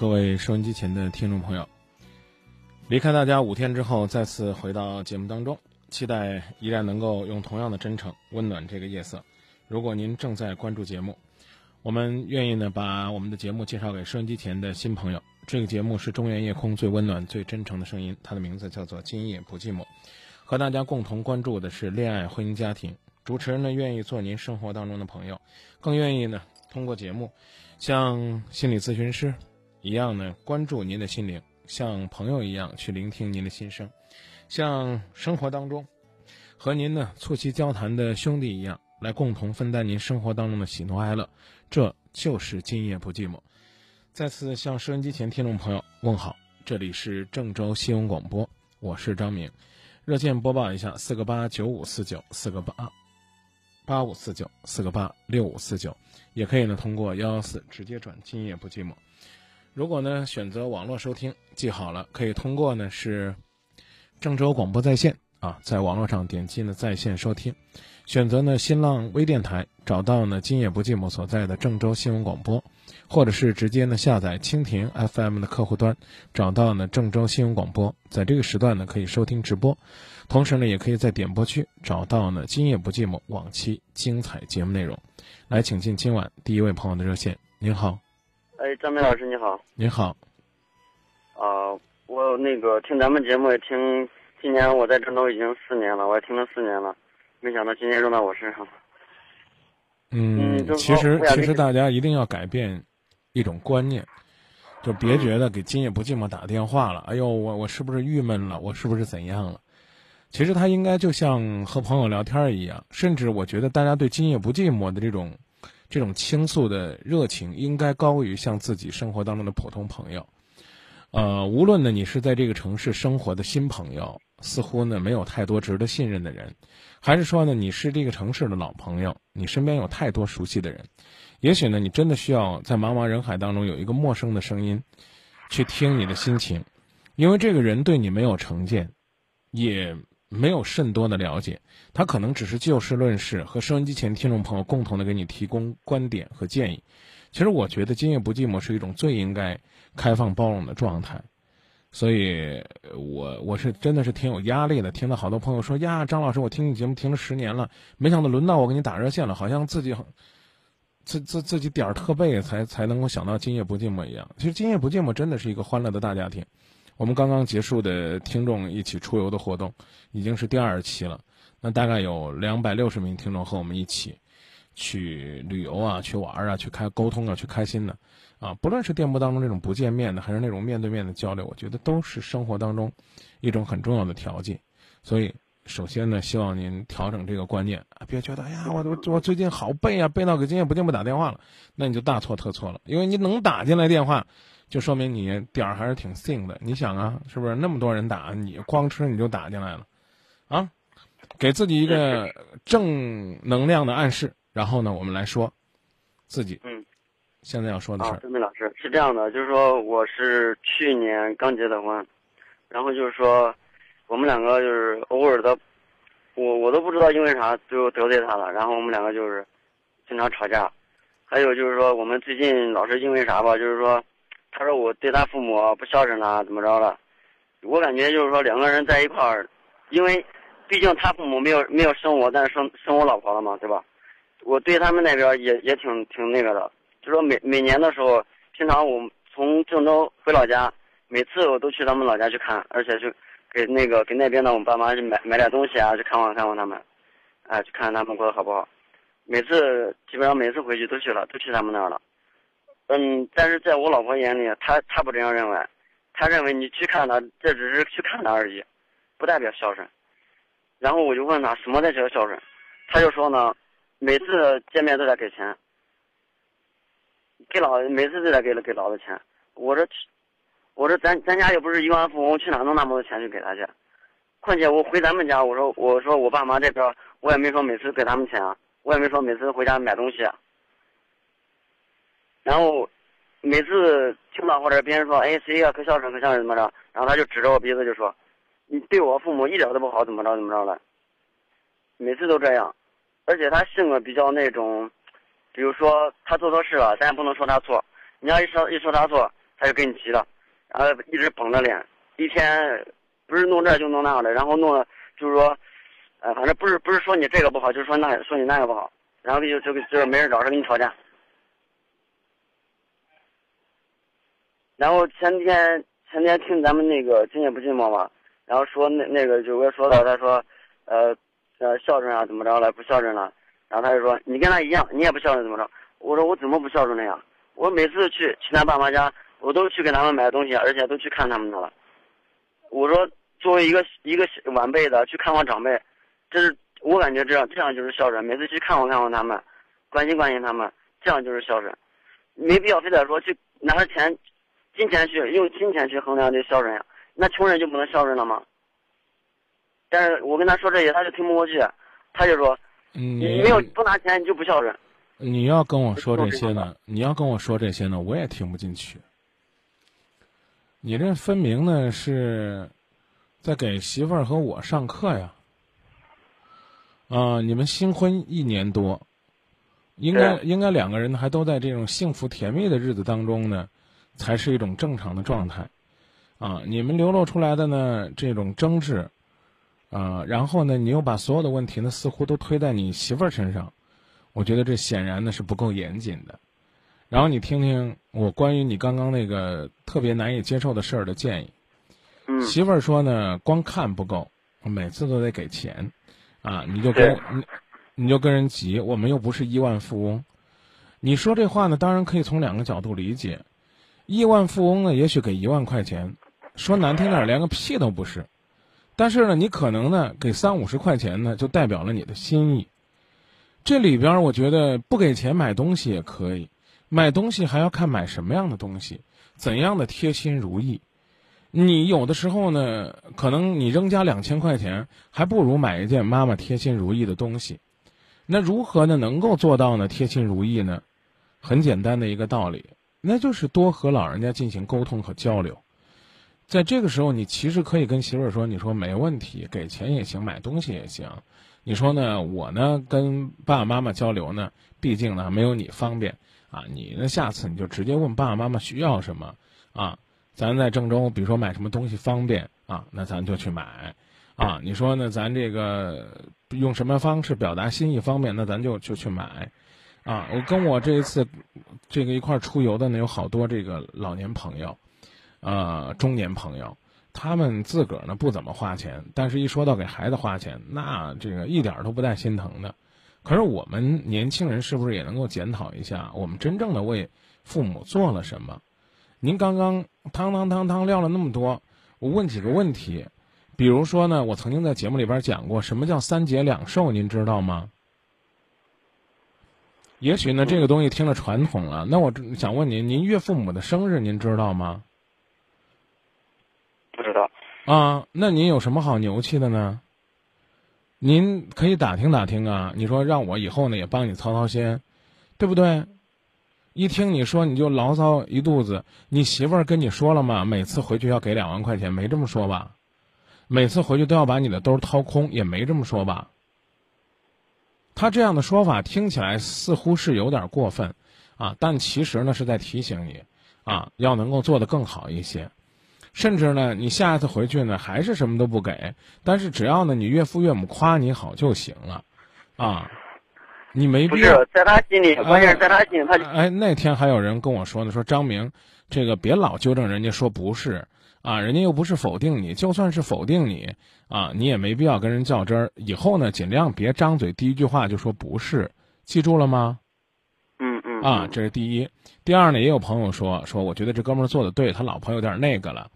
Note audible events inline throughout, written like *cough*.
各位收音机前的听众朋友。离开大家五天之后，再次回到节目当中，期待依然能够用同样的真诚温暖这个夜色。如果您正在关注节目，我们愿意呢把我们的节目介绍给收音机前的新朋友。这个节目是中原夜空最温暖、最真诚的声音，它的名字叫做《今夜不寂寞》，和大家共同关注的是恋爱、婚姻、家庭。主持人呢愿意做您生活当中的朋友，更愿意呢通过节目。向心理咨询师一样呢，关注您的心灵；像朋友一样去聆听您的心声；像生活当中和您呢促膝交谈的兄弟一样，来共同分担您生活当中的喜怒哀乐。这就是今夜不寂寞。再次向收音机前听众朋友问好，这里是郑州新闻广播，我是张明。热线播报一下：四个八九五四九，四个八八五四九，四个八六五四九。也可以呢，通过幺幺四直接转《今夜不寂寞》。如果呢选择网络收听，记好了，可以通过呢是郑州广播在线啊，在网络上点击呢在线收听，选择呢新浪微电台，找到呢《今夜不寂寞》所在的郑州新闻广播，或者是直接呢下载蜻蜓 FM 的客户端，找到呢郑州新闻广播，在这个时段呢可以收听直播，同时呢也可以在点播区找到呢《今夜不寂寞》往期精彩节目内容。来，请进今晚第一位朋友的热线。您好，哎，张明老师你好。你好。啊、我那个听咱们节目也听，今年我在郑州已经四年了，我也听了四年了，没想到今天用到我身上。嗯，嗯其实其实大家一定要改变一种观念，就别觉得给今夜不寂寞打电话了，哎呦，我我是不是郁闷了？我是不是怎样了？其实他应该就像和朋友聊天一样，甚至我觉得大家对今夜不寂寞的这种这种倾诉的热情，应该高于像自己生活当中的普通朋友。呃，无论呢你是在这个城市生活的新朋友，似乎呢没有太多值得信任的人，还是说呢你是这个城市的老朋友，你身边有太多熟悉的人，也许呢你真的需要在茫茫人海当中有一个陌生的声音，去听你的心情，因为这个人对你没有成见，也没有甚多的了解，他可能只是就事论事，和收音机前听众朋友共同的给你提供观点和建议。其实我觉得今夜不寂寞是一种最应该开放包容的状态，所以我我是真的是挺有压力的。听到好多朋友说呀，张老师，我听你节目听了十年了，没想到轮到我给你打热线了，好像自己自自自己点儿特背才才能够想到今夜不寂寞一样。其实今夜不寂寞真的是一个欢乐的大家庭。我们刚刚结束的听众一起出游的活动，已经是第二期了。那大概有两百六十名听众和我们一起去旅游啊，去玩啊，去开沟通啊，去开心的啊。不论是电波当中这种不见面的，还是那种面对面的交流，我觉得都是生活当中一种很重要的调剂。所以，首先呢，希望您调整这个观念，啊别觉得哎呀，我我我最近好背啊，背到给今夜不寂寞打电话了，那你就大错特错了。因为你能打进来电话，就说明你点儿还是挺信的。你想啊，是不是那么多人打，你光吃你就打进来了，啊？给自己一个正能量的暗示，然后呢，我们来说自己嗯现在要说的事啊，儿。张明老师是这样的，就是说我是去年刚结的婚，然后就是说我们两个就是偶尔的，我我都不知道因为啥最后得罪他了，然后我们两个就是经常吵架，还有就是说我们最近老是因为啥吧，就是说他说我对他父母不孝顺啦，怎么着了，我感觉就是说两个人在一块儿，因为毕竟他父母没有没有生我，但是生生我老婆了嘛，对吧？我对他们那边也也挺挺那个的，就说每每年的时候，平常我从郑州回老家，每次我都去他们老家去看，而且去给那个给那边的我们爸妈去买买点东西啊，去看望看望他们，啊，去看看他们过得好不好。每次基本上每次回去都去了，都去他们那儿了。嗯，但是在我老婆眼里，她她不这样认为，她认为你去看他，这只是去看他而已，不代表孝顺。然后我就问他什么才叫孝顺，他就说呢，每次见面都得给钱，给老每次都得给给老子钱。我说，我说咱咱家又不是亿万富翁，去哪弄那么多钱去给他去？况且我回咱们家，我说我说我爸妈这边，我也没说每次给他们钱啊，我也没说每次回家买东西。然后每次听到或者别人说，哎，谁呀可孝顺可孝顺怎么着？然后他就指着我鼻子就说，你对我父母一点都不好，怎么着怎么着了？每次都这样，而且他性格比较那种，比如说他做错事了，咱也不能说他错，你要一说一说他错，他就跟你急了，然后一直绷着脸，一天不是弄这就弄那的，然后弄就是说，呃，反正不是不是说你这个不好，就是说那说你那个不好，然后就就就没人找事跟你吵架。然后前天前天听咱们那个今夜不寂寞嘛，然后说那那个九哥说到他说，呃呃孝顺啊怎么着了不孝顺了，然后他就说你跟他一样你也不孝顺怎么着？我说我怎么不孝顺了呀？我每次去去他爸妈家，我都去给他们买东西，而且都去看他们的了。我说作为一个一个晚辈的去看望长辈，这是我感觉这样这样就是孝顺。每次去看望看望他们，关心关心他们，这样就是孝顺，没必要非得说去拿着钱。金钱去用金钱去衡量这孝顺呀？那穷人就不能孝顺了吗？但是我跟他说这些，他就听不过去，他就说：“你没有不拿钱，你就不孝顺。”你要跟我说这些呢？*laughs* 你要跟我说这些呢？我也听不进去。你这分明呢是在给媳妇儿和我上课呀！啊，你们新婚一年多，应该应该两个人还都在这种幸福甜蜜的日子当中呢。才是一种正常的状态，啊，你们流露出来的呢这种争执，啊，然后呢，你又把所有的问题呢似乎都推在你媳妇儿身上，我觉得这显然呢是不够严谨的。然后你听听我关于你刚刚那个特别难以接受的事儿的建议。媳妇儿说呢，光看不够，每次都得给钱，啊，你就跟你你就跟人急，我们又不是亿万富翁。你说这话呢，当然可以从两个角度理解。亿万富翁呢，也许给一万块钱，说难听点，连个屁都不是。但是呢，你可能呢给三五十块钱呢，就代表了你的心意。这里边我觉得不给钱买东西也可以，买东西还要看买什么样的东西，怎样的贴心如意。你有的时候呢，可能你扔家两千块钱，还不如买一件妈妈贴心如意的东西。那如何呢能够做到呢贴心如意呢？很简单的一个道理。那就是多和老人家进行沟通和交流，在这个时候，你其实可以跟媳妇儿说：“你说没问题，给钱也行，买东西也行。你说呢？我呢跟爸爸妈妈交流呢，毕竟呢没有你方便啊。你呢下次你就直接问爸爸妈妈需要什么啊？咱在郑州，比如说买什么东西方便啊，那咱就去买啊。你说呢？咱这个用什么方式表达心意方便，那咱就就去买。”啊，我跟我这一次，这个一块出游的呢，有好多这个老年朋友，呃，中年朋友，他们自个儿呢不怎么花钱，但是一说到给孩子花钱，那这个一点都不带心疼的。可是我们年轻人是不是也能够检讨一下，我们真正的为父母做了什么？您刚刚汤汤汤汤撂了那么多，我问几个问题，比如说呢，我曾经在节目里边讲过，什么叫三节两寿，您知道吗？也许呢，这个东西听了传统了。那我想问您，您岳父母的生日您知道吗？不知道。啊，那您有什么好牛气的呢？您可以打听打听啊。你说让我以后呢也帮你操操心，对不对？一听你说你就牢骚一肚子。你媳妇儿跟你说了吗？每次回去要给两万块钱，没这么说吧？每次回去都要把你的兜掏空，也没这么说吧？他这样的说法听起来似乎是有点过分，啊，但其实呢是在提醒你，啊，要能够做得更好一些，甚至呢，你下一次回去呢还是什么都不给，但是只要呢你岳父岳母夸你好就行了，啊，你没必要在他心里，关键是在他心里，他哎，那天还有人跟我说呢，说张明，这个别老纠正人家说不是，啊，人家又不是否定你，就算是否定你啊，你也没必要跟人较真儿。以后呢，尽量别张嘴第一句话就说不是，记住了吗？嗯嗯啊，这是第一。第二呢，也有朋友说说，我觉得这哥们儿做的对，他老婆有点那个了。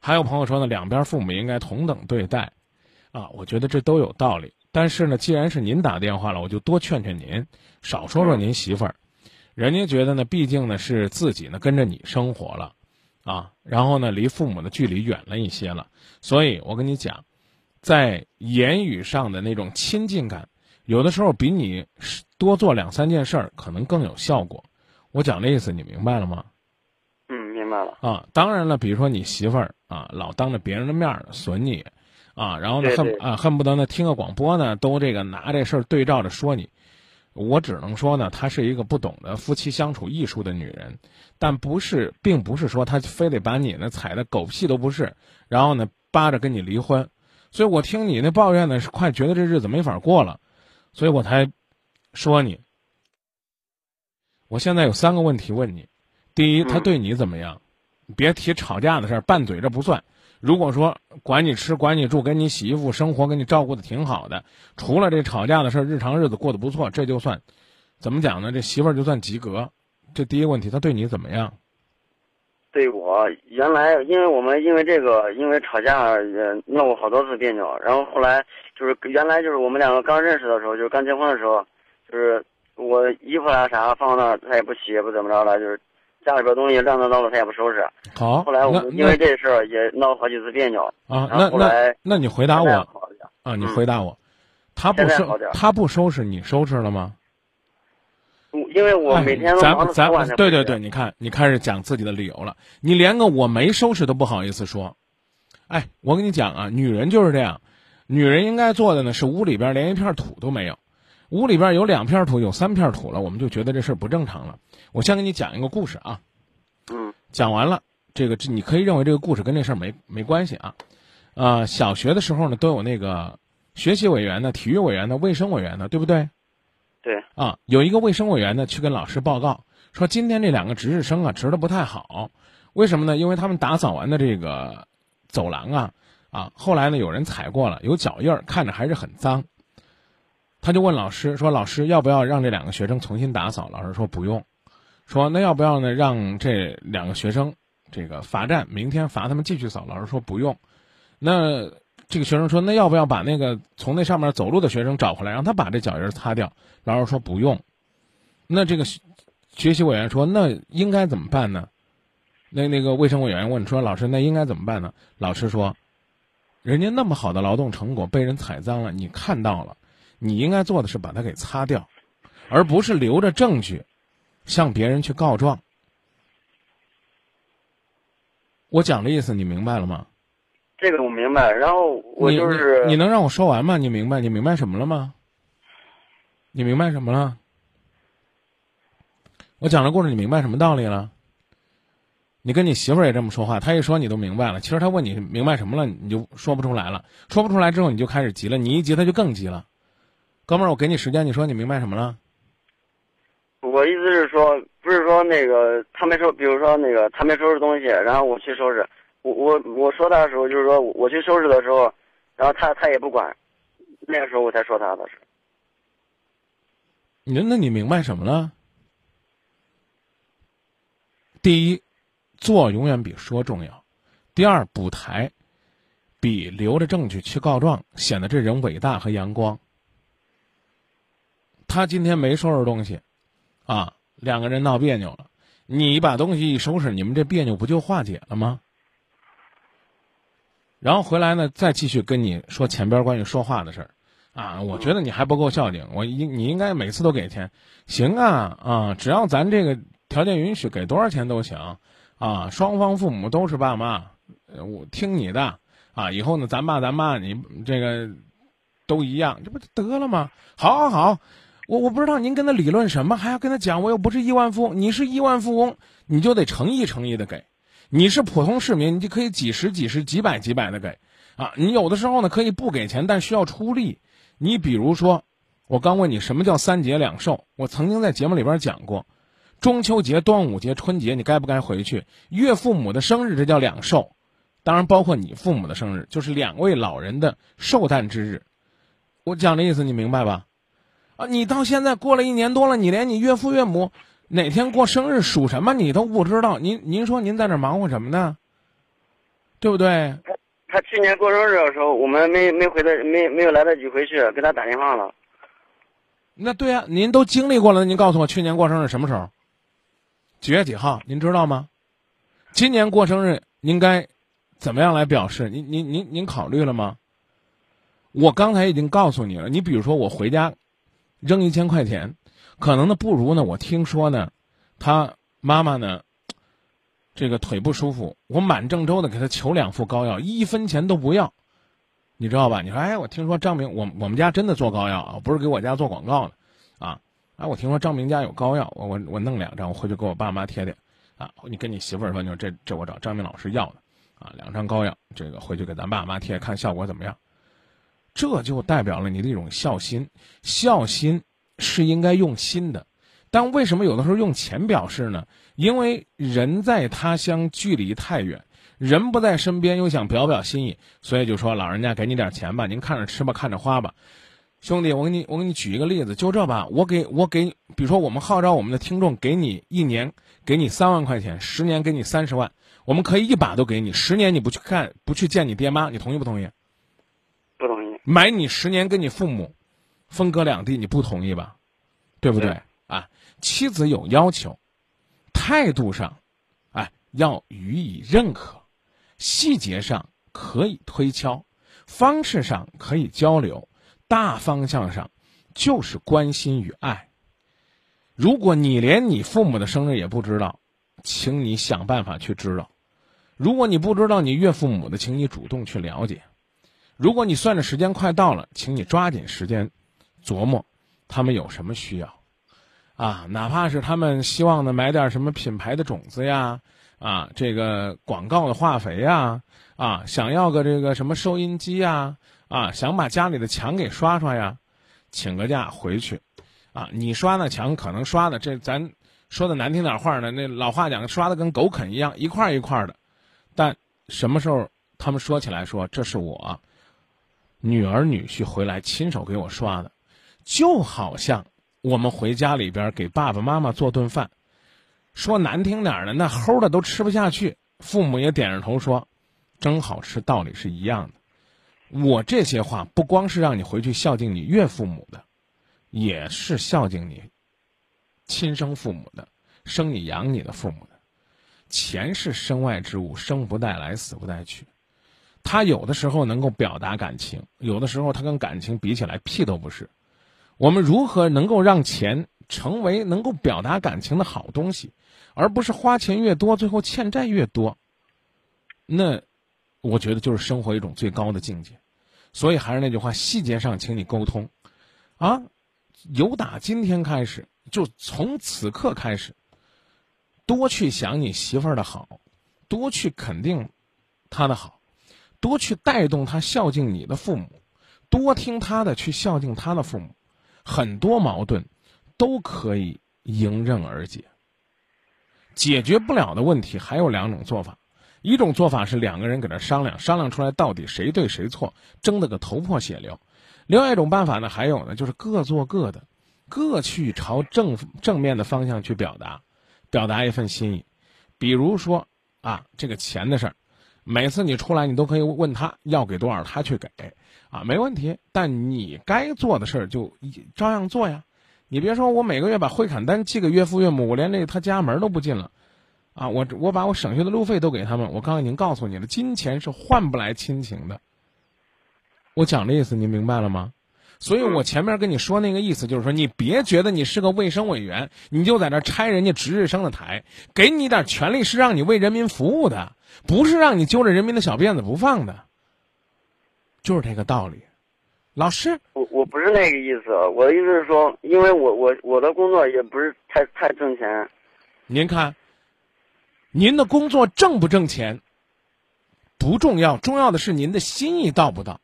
还有朋友说呢，两边父母应该同等对待。啊，我觉得这都有道理。但是呢，既然是您打电话了，我就多劝劝您，少说说您媳妇儿。人家觉得呢，毕竟呢是自己呢跟着你生活了，啊，然后呢离父母的距离远了一些了。所以我跟你讲，在言语上的那种亲近感，有的时候比你多做两三件事儿可能更有效果。我讲的意思你明白了吗？嗯，明白了。啊，当然了，比如说你媳妇儿啊，老当着别人的面儿损你。啊，然后呢，恨啊恨不得呢听个广播呢，都这个拿这事儿对照着说你，我只能说呢，她是一个不懂得夫妻相处艺术的女人，但不是，并不是说她非得把你呢踩的狗屁都不是，然后呢扒着跟你离婚，所以我听你那抱怨呢是快觉得这日子没法过了，所以我才说你。我现在有三个问题问你，第一，他对你怎么样？别提吵架的事儿，拌嘴这不算。如果说管你吃管你住，给你洗衣服生活，给你照顾的挺好的，除了这吵架的事儿，日常日子过得不错，这就算，怎么讲呢？这媳妇儿就算及格。这第一个问题，他对你怎么样？对我原来，因为我们因为这个，因为吵架也闹过好多次别扭，然后后来就是原来就是我们两个刚认识的时候，就是刚结婚的时候，就是我衣服啊啥放那儿，他也不洗，也不怎么着了，就是。家里边东西乱糟糟的，他也不收拾。好，后来我们因为这事儿也闹了好几次别扭。啊，那那那你回答我啊，你回答我，他不收他不收拾，你收拾了吗？因为我每天咱咱对对对，你看你开始讲自己的理由了，你连个我没收拾都不好意思说。哎，我跟你讲啊，女人就是这样，女人应该做的呢是屋里边连一片土都没有。屋里边有两片土，有三片土了，我们就觉得这事儿不正常了。我先给你讲一个故事啊，嗯，讲完了，这个你可以认为这个故事跟这事儿没没关系啊。啊，小学的时候呢，都有那个学习委员的、体育委员的、卫生委员的，对不对？对。啊，有一个卫生委员呢，去跟老师报告说，今天这两个值日生啊，值的不太好。为什么呢？因为他们打扫完的这个走廊啊，啊，后来呢，有人踩过了，有脚印儿，看着还是很脏。他就问老师说：“老师，要不要让这两个学生重新打扫？”老师说：“不用。”说：“那要不要呢？让这两个学生这个罚站，明天罚他们继续扫？”老师说：“不用。”那这个学生说：“那要不要把那个从那上面走路的学生找回来，让他把这脚印擦掉？”老师说：“不用。”那这个学习委员说：“那应该怎么办呢？”那那个卫生委员问说：“老师，那应该怎么办呢？”老师说：“人家那么好的劳动成果被人踩脏了，你看到了。”你应该做的是把它给擦掉，而不是留着证据，向别人去告状。我讲的意思你明白了吗？这个我明白。然后我就是你能让我说完吗？你明白？你明白什么了吗？你明白什么了？我讲的故事你明白什么道理了？你跟你媳妇儿也这么说话，她一说你都明白了。其实她问你明白什么了，你就说不出来了。说不出来之后，你就开始急了。你一急，她就更急了。哥们儿，我给你时间，你说你明白什么了？我意思是说，不是说那个他没收，比如说那个他没收拾东西，然后我去收拾。我我我说他的时候，就是说我去收拾的时候，然后他他也不管，那个时候我才说他的事。你那你明白什么了？第一，做永远比说重要；第二，补台比留着证据去告状显得这人伟大和阳光。他今天没收拾东西，啊，两个人闹别扭了。你把东西一收拾，你们这别扭不就化解了吗？然后回来呢，再继续跟你说前边关于说话的事儿，啊，我觉得你还不够孝敬，我应你应该每次都给钱，行啊啊，只要咱这个条件允许，给多少钱都行，啊，双方父母都是爸妈，我听你的，啊，以后呢，咱爸咱妈你这个都一样，这不就得了吗？好，好，好。我我不知道您跟他理论什么，还要跟他讲，我又不是亿万富翁，你是亿万富翁，你就得诚意诚意的给；你是普通市民，你就可以几十几十几百几百的给，啊，你有的时候呢可以不给钱，但需要出力。你比如说，我刚问你什么叫三节两寿，我曾经在节目里边讲过，中秋节、端午节、春节，你该不该回去？岳父母的生日，这叫两寿，当然包括你父母的生日，就是两位老人的寿诞之日。我讲的意思你明白吧？啊，你到现在过了一年多了，你连你岳父岳母哪天过生日属什么你都不知道，您您说您在这忙活什么呢？对不对？他去年过生日的时候，我们没没回来，没没有来得及回去给他打电话了。那对呀、您都经历过了，您告诉我去年过生日什么时候？几月几号？您知道吗？今年过生日应该怎么样来表示？您您您您考虑了吗？我刚才已经告诉你了，你比如说我回家扔一千块钱，可能呢不如呢，我听说呢，他妈妈呢，这个腿不舒服，我满郑州的给他求两副膏药，一分钱都不要，你知道吧？你说，哎，我听说张明，我我们家真的做膏药啊，不是给我家做广告的，啊，哎，我听说张明家有膏药，我我我弄两张，我回去给我爸妈贴贴，啊，你跟你媳妇儿说，你说这这我找张明老师要的，啊，两张膏药，这个回去给咱爸妈贴，看效果怎么样。这就代表了你的一种孝心，孝心是应该用心的，但为什么有的时候用钱表示呢？因为人在他乡，距离太远，人不在身边，又想表表心意，所以就说老人家给你点钱吧，您看着吃吧，看着花吧。兄弟，我给你我给你举一个例子，就这吧，我给我给，比如说我们号召我们的听众，给你一年给你三万块钱，十年给你三十万，我们可以一把都给你，十年你不去看不去见你爹妈，你同意不同意？不同意。买你十年跟你父母分隔两地，你不同意吧？对不对对啊？妻子有要求，态度上，哎，要予以认可，细节上可以推敲，方式上可以交流，大方向上就是关心与爱。如果你连你父母的生日也不知道，请你想办法去知道；如果你不知道你岳父母的，请你主动去了解。如果你算着时间快到了，请你抓紧时间琢磨他们有什么需要，啊，哪怕是他们希望呢买点什么品牌的种子呀，啊，这个广告的化肥呀，啊，想要个这个什么收音机呀，啊，想把家里的墙给刷刷呀，请个假回去，啊，你刷那墙可能刷的这咱说的难听点话呢，那老话讲刷的跟狗啃一样，一块一块的，但什么时候他们说起来说这是我。女儿女婿回来亲手给我刷的，就好像我们回家里边给爸爸妈妈做顿饭，说难听点儿的，那齁的都吃不下去，父母也点着头说，真好吃，道理是一样的。我这些话不光是让你回去孝敬你岳父母的，也是孝敬你亲生父母的，生你养你的父母的。钱是身外之物，生不带来，死不带去。他有的时候能够表达感情，有的时候他跟感情比起来屁都不是。我们如何能够让钱成为能够表达感情的好东西，而不是花钱越多，最后欠债越多？那我觉得就是生活一种最高的境界。所以还是那句话，细节上请你沟通，啊，由打今天开始，就从此刻开始，多去想你媳妇儿的好，多去肯定她的好。多去带动他孝敬你的父母，多听他的去孝敬他的父母，很多矛盾都可以迎刃而解。解决不了的问题还有两种做法，一种做法是两个人搁这商量，商量出来到底谁对谁错，争得个头破血流；另外一种办法呢，还有呢，就是各做各的，各去朝正正面的方向去表达，表达一份心意。比如说啊，这个钱的事儿。每次你出来，你都可以问他要给多少，他去给，啊，没问题。但你该做的事儿就照样做呀。你别说我每个月把汇款单寄给岳父岳母，我连那他家门都不进了，啊，我我把我省下的路费都给他们。我刚才已经告诉你了，金钱是换不来亲情的。我讲的意思，您明白了吗？所以我前面跟你说那个意思，就是说你别觉得你是个卫生委员，你就在那拆人家值日生的台，给你点权利是让你为人民服务的。不是让你揪着人民的小辫子不放的，就是这个道理。老师，我我不是那个意思，我的意思是说，因为我我我的工作也不是太太挣钱。您看，您的工作挣不挣钱不重要，重要的是您的心意到不到。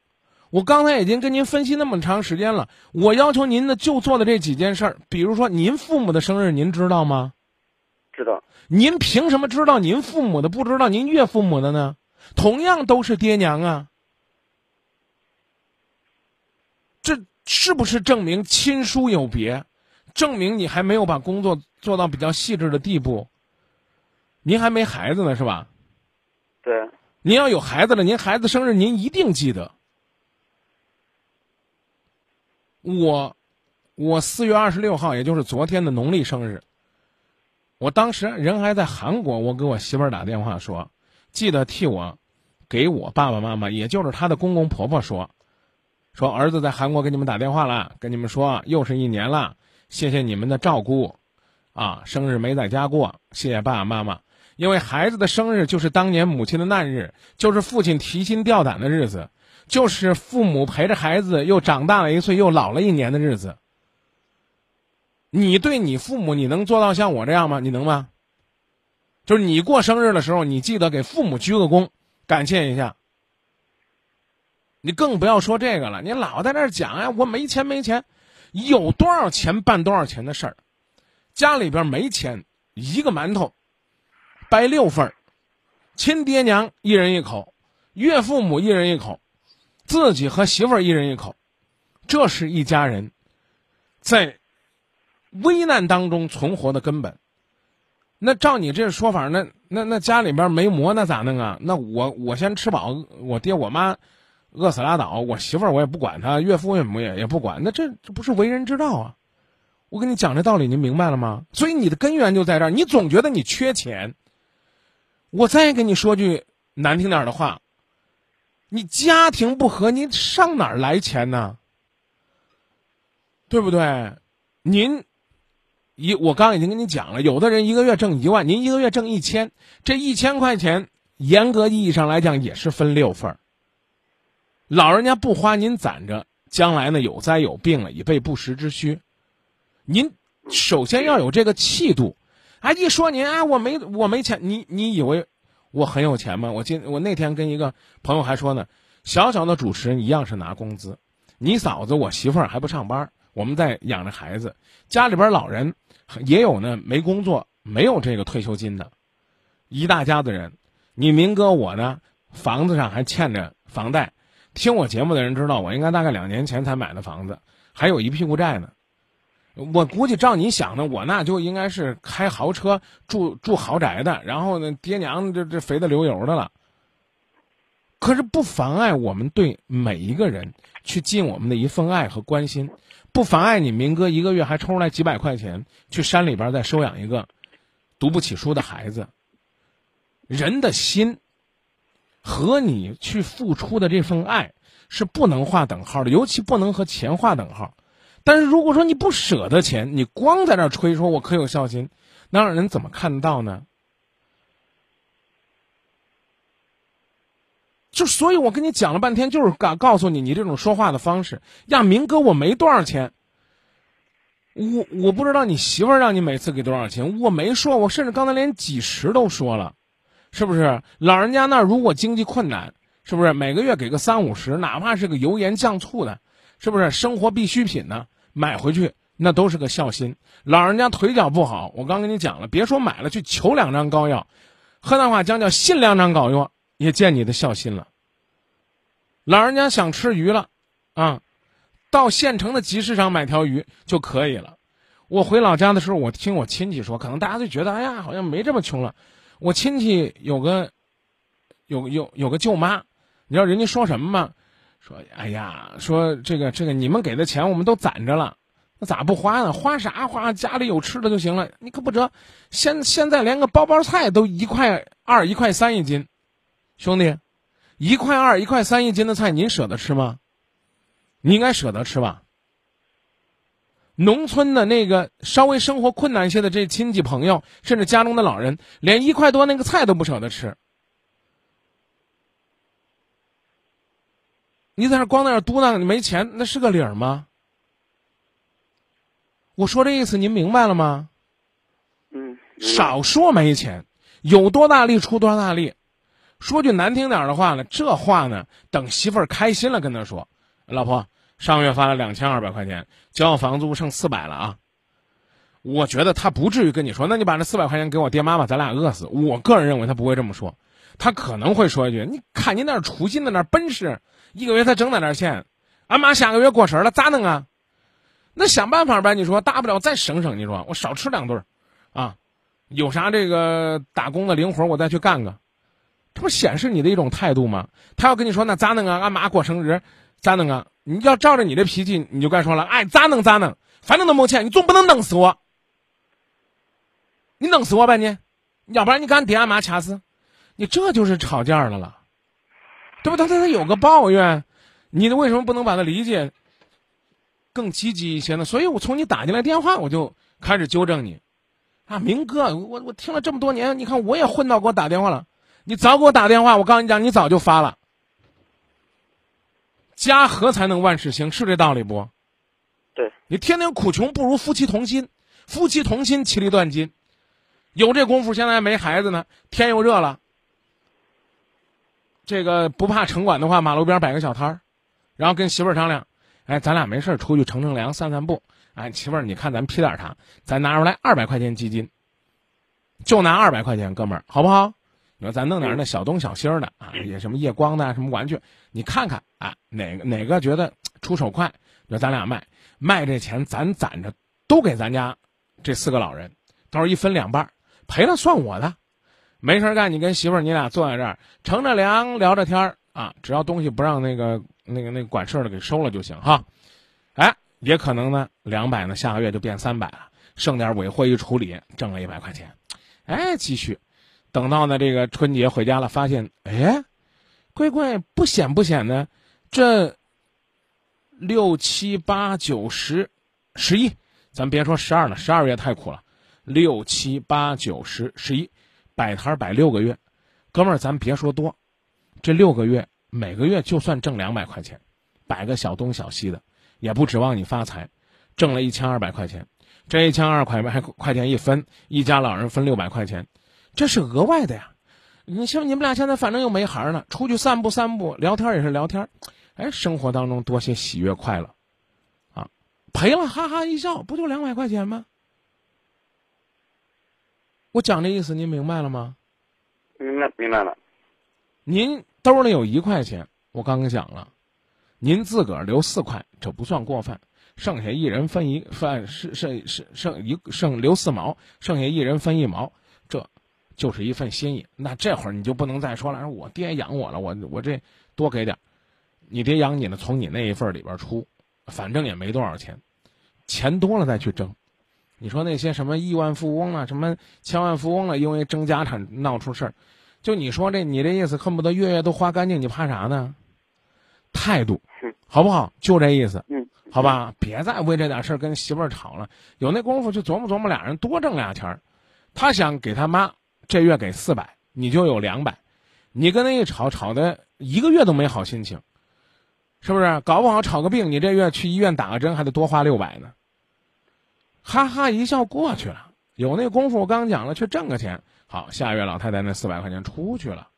我刚才已经跟您分析那么长时间了，我要求您的就做的这几件事儿，比如说您父母的生日，您知道吗？知道。您凭什么知道您父母的，不知道您岳父母的呢？同样都是爹娘啊。这是不是证明亲疏有别？证明你还没有把工作做到比较细致的地步？您还没孩子呢，是吧？对，您要有孩子了，您孩子生日您一定记得。我，我四月二十六号，也就是昨天的农历生日。我当时人还在韩国，我给我媳妇儿打电话说，记得替我，给我爸爸妈妈，也就是他的公公婆婆说，说儿子在韩国给你们打电话了，跟你们说又是一年了，谢谢你们的照顾，啊，生日没在家过，谢谢爸爸妈妈。因为孩子的生日就是当年母亲的难日，就是父亲提心吊胆的日子，就是父母陪着孩子又长大了一岁又老了一年的日子。你对你父母，你能做到像我这样吗？你能吗？就是你过生日的时候，你记得给父母鞠个躬，感谢一下。你更不要说这个了，你老在那儿讲呀，我没钱没钱，有多少钱办多少钱的事儿，家里边没钱，一个馒头。掰六份儿，亲爹娘一人一口，岳父母一人一口，自己和媳妇儿一人一口，这是一家人，在危难当中存活的根本。那照你这说法，那那那家里边没馍，那咋弄啊？那我我先吃饱，我爹我妈饿死拉倒，我媳妇儿我也不管她，岳父岳母也也不管，那这这不是为人之道啊？我跟你讲这道理，您明白了吗？所以你的根源就在这儿，你总觉得你缺钱。我再跟你说句难听点的话，你家庭不和，你上哪儿来钱呢？对不对？您一我刚已经跟你讲了，有的人一个月挣一万，您一个月挣一千，这一千块钱严格意义上来讲也是分六份儿。老人家不花，您攒着，将来呢有灾有病了，以备不时之需。您首先要有这个气度。哎，一说您啊，我没我没钱，你你以为我很有钱吗？我今我那天跟一个朋友还说呢，小小的主持人一样是拿工资，你嫂子我媳妇儿还不上班，我们在养着孩子，家里边老人也有呢，没工作，没有这个退休金的，一大家子人，你明哥我呢，房子上还欠着房贷，听我节目的人知道，我应该大概两年前才买的房子，还有一屁股债呢。我估计照你想的，我那就应该是开豪车、住住豪宅的，然后呢，爹娘这这肥的流油的了。可是不妨碍我们对每一个人去尽我们的一份爱和关心，不妨碍你明哥一个月还抽出来几百块钱去山里边再收养一个读不起书的孩子。人的心和你去付出的这份爱是不能划等号的，尤其不能和钱划等号。但是如果说你不舍得钱，你光在那吹说我可有孝心，那让人怎么看得到呢？就所以，我跟你讲了半天，就是告告诉你，你这种说话的方式，呀，明哥，我没多少钱，我我不知道你媳妇儿让你每次给多少钱，我没说，我甚至刚才连几十都说了，是不是？老人家那如果经济困难，是不是每个月给个三五十，哪怕是个油盐酱醋的？是不是生活必需品呢？买回去那都是个孝心。老人家腿脚不好，我刚跟你讲了，别说买了，去求两张膏药，河南话讲叫信两张膏药，也见你的孝心了。老人家想吃鱼了，啊，到县城的集市上买条鱼就可以了。我回老家的时候，我听我亲戚说，可能大家就觉得，哎呀，好像没这么穷了。我亲戚有个，有有有个舅妈，你知道人家说什么吗？说，哎呀，说这个这个，你们给的钱我们都攒着了，那咋不花呢？花啥花？家里有吃的就行了。你可不折，现现在连个包包菜都一块二、一块三一斤，兄弟，一块二、一块三一斤的菜，您舍得吃吗？你应该舍得吃吧。农村的那个稍微生活困难一些的这亲戚朋友，甚至家中的老人，连一块多那个菜都不舍得吃。你在那光在那嘟囔，你没钱，那是个理儿吗？我说这意思您明白了吗？嗯。少说没钱，有多大力出多大力。说句难听点的话呢，这话呢，等媳妇儿开心了跟他说：“老婆，上个月发了两千二百块钱，交房租剩四百了啊。”我觉得他不至于跟你说：“那你把那四百块钱给我爹妈吧，咱俩饿死。”我个人认为他不会这么说。他可能会说一句：“你看你那出息，那点本事，一个月才挣那点钱，俺妈下个月过生日了，咋弄啊？那想办法呗。你说大不了再省省，你说我少吃两顿，啊，有啥这个打工的零活我再去干个，这不显示你的一种态度吗？他要跟你说那咋弄啊？俺妈过生日，咋弄啊？你要照着你的脾气，你就该说了，哎，咋弄咋弄，反正都没钱，你总不能弄死我。你弄死我吧你，要不然你跟俺爹俺妈掐死，你这就是吵架的了，对不？他他他有个抱怨，你为什么不能把他理解更积极一些呢？所以我从你打进来电话，我就开始纠正你，啊，明哥，我我听了这么多年，你看我也混到给我打电话了，你早给我打电话，我告诉你讲，你早就发了。家和才能万事兴，是这道理不？对，你天天苦穷，不如夫妻同心，夫妻同心，其利断金。有这功夫，现在还没孩子呢，天又热了。这个不怕城管的话，马路边摆个小摊儿，然后跟媳妇儿商量，哎，咱俩没事儿出去乘乘凉、散散步。哎，媳妇儿，你看咱批点啥？咱拿出来二百块钱基金，就拿二百块钱，哥们儿，好不好？你说咱弄点那小东小西儿的啊，也什么夜光的什么玩具，你看看啊，哪个哪个觉得出手快，就咱俩卖，卖这钱咱攒着，都给咱家这四个老人，到时候一分两半。赔了算我的，没事干，你跟媳妇儿你俩坐在这儿乘着凉聊着天儿啊，只要东西不让那个那个那个管事的给收了就行哈。哎，也可能呢，两百呢，下个月就变三百了，剩点尾货一处理，挣了一百块钱。哎，继续，等到呢这个春节回家了，发现哎，乖乖不显不显的，这六七八九十十一，咱别说十二了，十二月太苦了。六七八九十十一，摆摊摆六个月，哥们儿，咱别说多，这六个月每个月就算挣两百块钱，摆个小东小西的，也不指望你发财，挣了一千二百块钱，这一千二百块块钱一分，一家老人分六百块钱，这是额外的呀。你像你们俩现在反正又没孩儿呢，出去散步散步，聊天也是聊天，哎，生活当中多些喜悦快乐，啊，赔了哈哈一笑，不就两百块钱吗？我讲这意思，您明白了吗？明白，明白了。您兜里有一块钱，我刚刚讲了，您自个儿留四块，这不算过分。剩下一人分一分，剩剩剩剩一剩留四毛，剩下一人分一毛，这就是一份心意。那这会儿你就不能再说了，说我爹养我了，我我这多给点你爹养你呢，从你那一份里边出，反正也没多少钱，钱多了再去争。你说那些什么亿万富翁啊，什么千万富翁啊，因为争家产闹出事儿，就你说这，你这意思恨不得月月都花干净，你怕啥呢？态度，好不好？就这意思，嗯，好吧，别再为这点事儿跟媳妇儿吵了。有那功夫就琢磨琢磨，俩人多挣俩钱儿。他想给他妈这月给四百，你就有两百，你跟他一吵，吵的一个月都没好心情，是不是？搞不好吵个病，你这月去医院打个针还得多花六百呢。哈哈一笑过去了，有那功夫我刚讲了，去挣个钱。好，下月老太太那四百块钱出去了，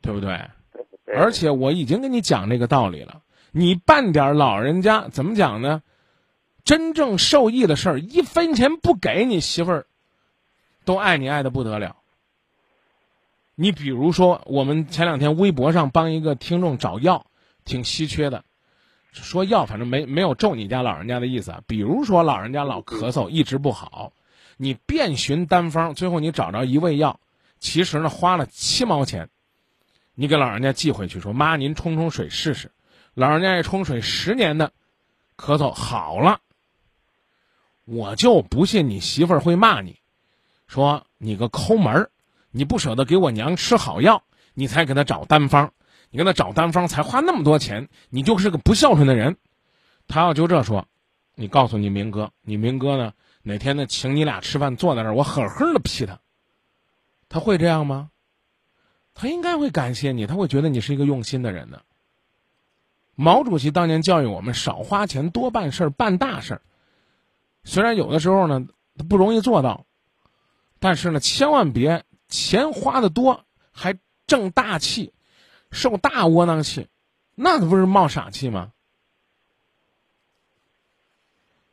对不对？而且我已经跟你讲这个道理了，你办点老人家怎么讲呢？真正受益的事儿，一分钱不给你媳妇儿，都爱你爱的不得了。你比如说，我们前两天微博上帮一个听众找药，挺稀缺的。说药，反正没没有咒你家老人家的意思啊。比如说老人家老咳嗽，一直不好，你遍寻单方，最后你找着一味药，其实呢花了七毛钱，你给老人家寄回去，说妈您冲冲水试试，老人家一冲水，十年的咳嗽好了。我就不信你媳妇儿会骂你，说你个抠门儿，你不舍得给我娘吃好药，你才给她找单方。你跟他找单方才花那么多钱，你就是个不孝顺的人。他要就这说，你告诉你明哥，你明哥呢哪天呢请你俩吃饭，坐在那儿，我狠狠的批他。他会这样吗？他应该会感谢你，他会觉得你是一个用心的人呢。毛主席当年教育我们少花钱多办事儿，办大事儿。虽然有的时候呢他不容易做到，但是呢千万别钱花的多还挣大气。受大窝囊气，那不是冒傻气吗？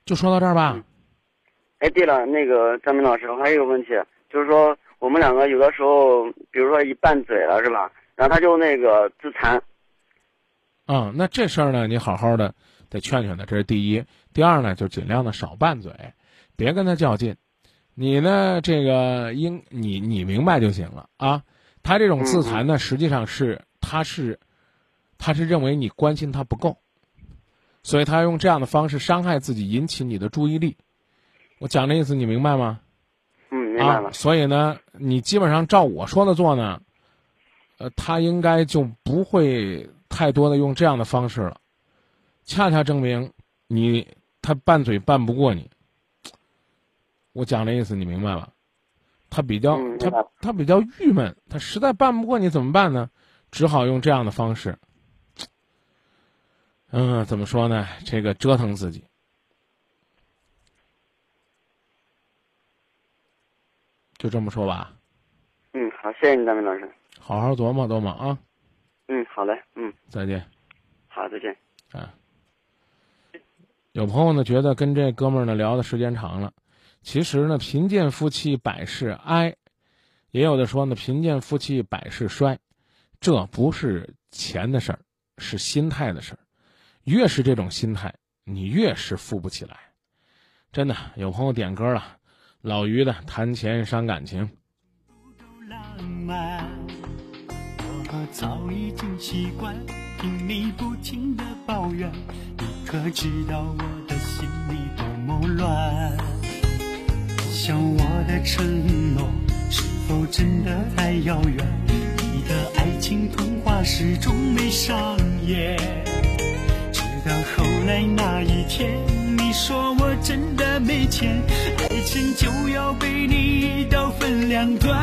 就说到这儿吧。哎，对了，那个张明老师，我还有一个问题，就是说我们两个有的时候，比如说一拌嘴了，是吧？然后他就那个自残。嗯，那这事儿呢，你好好的得劝劝他，这是第一。第二呢，就尽量的少拌嘴，别跟他较劲。你呢，这个应你你明白就行了啊。他这种自残呢，实际上是他是他是认为你关心他不够，所以他用这样的方式伤害自己，引起你的注意力。我讲的意思你明白吗？嗯，明白了。所以呢，你基本上照我说的做呢，呃，他应该就不会太多的用这样的方式了。恰恰证明你他拌嘴拌不过你。我讲的意思你明白吧？他比较他他比较郁闷，他实在办不过你怎么办呢？只好用这样的方式。嗯，怎么说呢？这个折腾自己。就这么说吧。嗯，好，谢谢你，大明老师。好好琢磨琢磨啊。嗯，好嘞，嗯。再见。好，再见。啊。有朋友呢，觉得跟这哥们儿呢聊的时间长了。其实呢，贫贱夫妻百事哀，也有的说呢，贫贱夫妻百事衰，这不是钱的事儿，是心态的事儿。越是这种心态，你越是富不起来。真的，有朋友点歌了，老于的《谈钱伤感情》。我早已经习惯听你不停的抱怨，你可知道我的心里多么乱？想我的承诺是否真的太遥远？的爱情童话始终没上演。直到后来那一天，你说我真的没钱，爱情就要被你一刀分两段。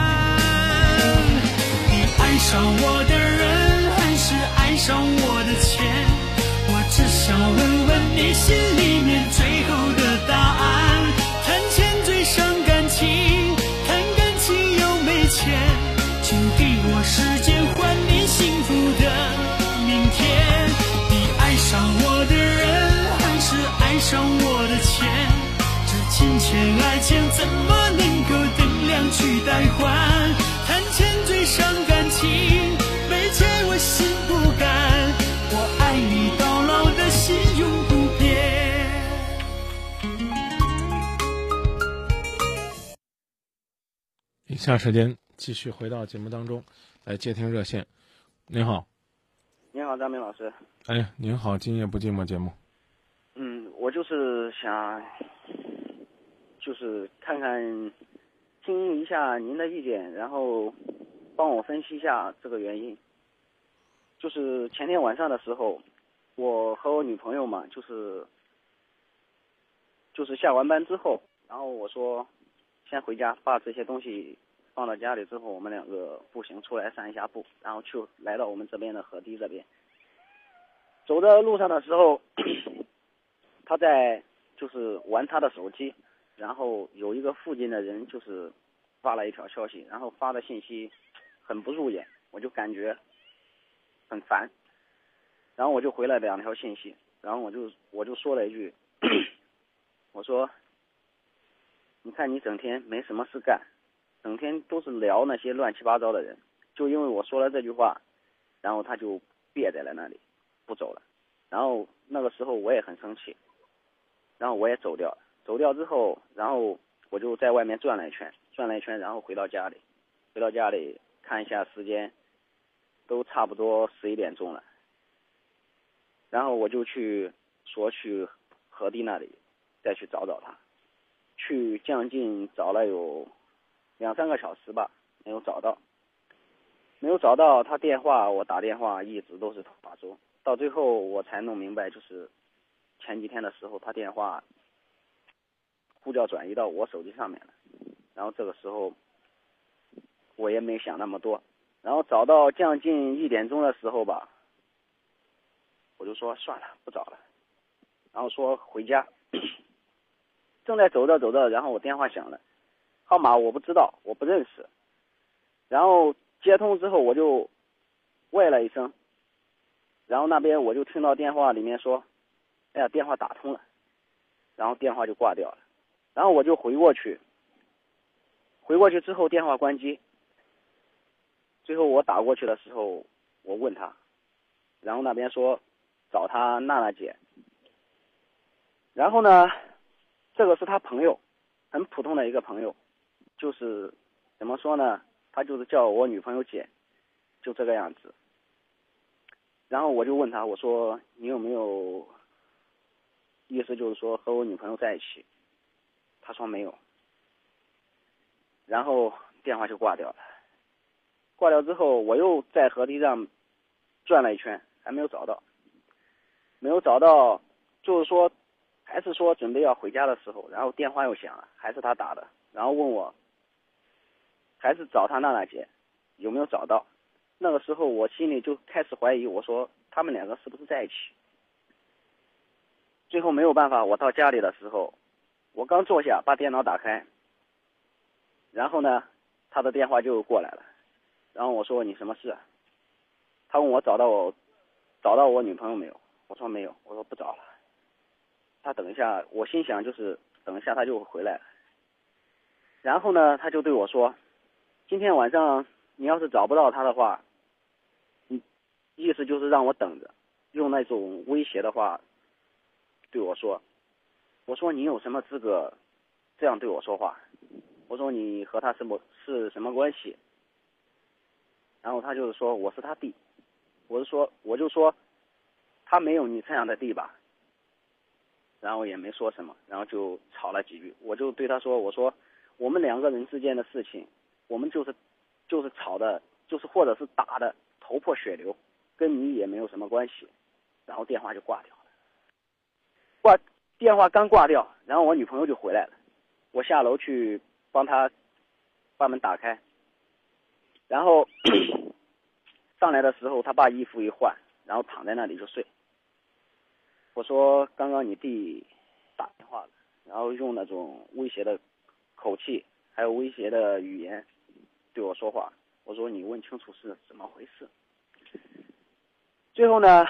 你爱上我的人，还是爱上我的钱？我只想问问你心里面最后的答案。下时间继续回到节目当中。来接听热线，您好，您好，张明老师。哎，您好，今夜不寂寞节目。嗯，我就是想，就是看看，听一下您的意见，然后帮我分析一下这个原因。就是前天晚上的时候，我和我女朋友嘛，就是就是下完班之后，然后我说先回家把这些东西。放到家里之后，我们两个步行出来散一下步，然后去来到我们这边的河堤这边。走在路上的时候，*coughs* 他在就是玩他的手机，然后有一个附近的人就是发了一条消息，然后发的信息很不入眼，我就感觉很烦，然后我就回了两条信息，然后我就我就说了一句，*coughs* 我说，你看你整天没什么事干。整天都是聊那些乱七八糟的人，就因为我说了这句话，然后他就憋在了那里，不走了。然后那个时候我也很生气，然后我也走掉。走掉之后，然后我就在外面转了一圈，转了一圈，然后回到家里，回到家里看一下时间，都差不多十一点钟了。然后我就去说去河堤那里再去找找他，去将近找了有。两三个小时吧，没有找到，没有找到他电话，我打电话一直都是打中，到最后我才弄明白，就是前几天的时候，他电话呼叫转移到我手机上面了，然后这个时候我也没想那么多，然后找到将近一点钟的时候吧，我就说算了，不找了，然后说回家，*coughs* 正在走着走着，然后我电话响了。号码我不知道，我不认识。然后接通之后，我就喂了一声，然后那边我就听到电话里面说：“哎呀，电话打通了。”然后电话就挂掉了。然后我就回过去，回过去之后电话关机。最后我打过去的时候，我问他，然后那边说找他娜娜姐。然后呢，这个是他朋友，很普通的一个朋友，就是怎么说呢？他就是叫我女朋友姐，就这个样子。然后我就问他，我说你有没有意思，就是说和我女朋友在一起？他说没有。然后电话就挂掉了。挂掉之后，我又在河堤上转了一圈，还没有找到。没有找到，就是说，还是说准备要回家的时候，然后电话又响了，还是他打的，然后问我，还是找他娜娜姐，有没有找到？那个时候我心里就开始怀疑，我说他们两个是不是在一起？最后没有办法，我到家里的时候，我刚坐下把电脑打开，然后呢，他的电话就过来了。然后我说你什么事？他问我找到我，找到我女朋友没有？我说没有，我说不找了。他等一下，我心想就是等一下他就回来了。然后呢，他就对我说，今天晚上你要是找不到他的话，你意思就是让我等着，用那种威胁的话对我说。我说你有什么资格这样对我说话？我说你和他什么是什么关系？然后他就是说我是他弟，我是说我就说他没有你这样的弟吧，然后也没说什么，然后就吵了几句。我就对他说我说我们两个人之间的事情，我们就是就是吵的，就是或者是打的头破血流，跟你也没有什么关系。然后电话就挂掉了，挂电话刚挂掉，然后我女朋友就回来了，我下楼去帮她把门打开。然后 *coughs* 上来的时候，他把衣服一换，然后躺在那里就睡。我说：“刚刚你弟打电话了，然后用那种威胁的口气，还有威胁的语言对我说话。”我说：“你问清楚是怎么回事。”最后呢，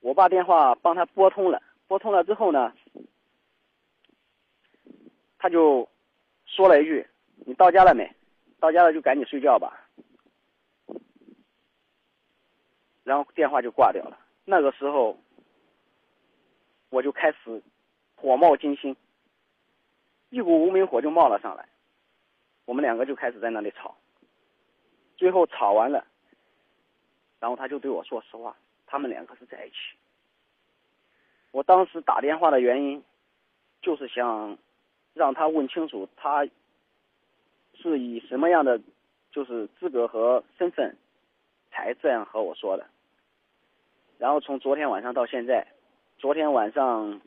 我把电话帮他拨通了，拨通了之后呢，他就说了一句：“你到家了没？到家了就赶紧睡觉吧。”然后电话就挂掉了。那个时候，我就开始火冒金星，一股无名火就冒了上来。我们两个就开始在那里吵。最后吵完了，然后他就对我说实话，他们两个是在一起。我当时打电话的原因，就是想让他问清楚，他是以什么样的就是资格和身份才这样和我说的。然后从昨天晚上到现在，昨天晚上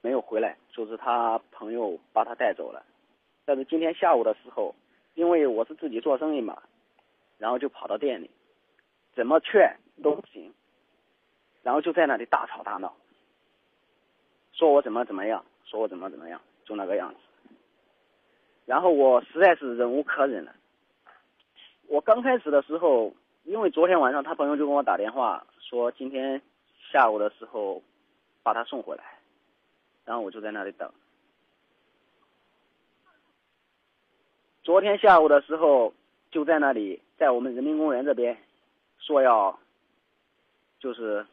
没有回来，就是他朋友把他带走了。但是今天下午的时候，因为我是自己做生意嘛，然后就跑到店里，怎么劝都不行，然后就在那里大吵大闹，说我怎么怎么样，说我怎么怎么样，就那个样子。然后我实在是忍无可忍了，我刚开始的时候。因为昨天晚上他朋友就跟我打电话说今天下午的时候把他送回来，然后我就在那里等。昨天下午的时候就在那里在我们人民公园这边说要就是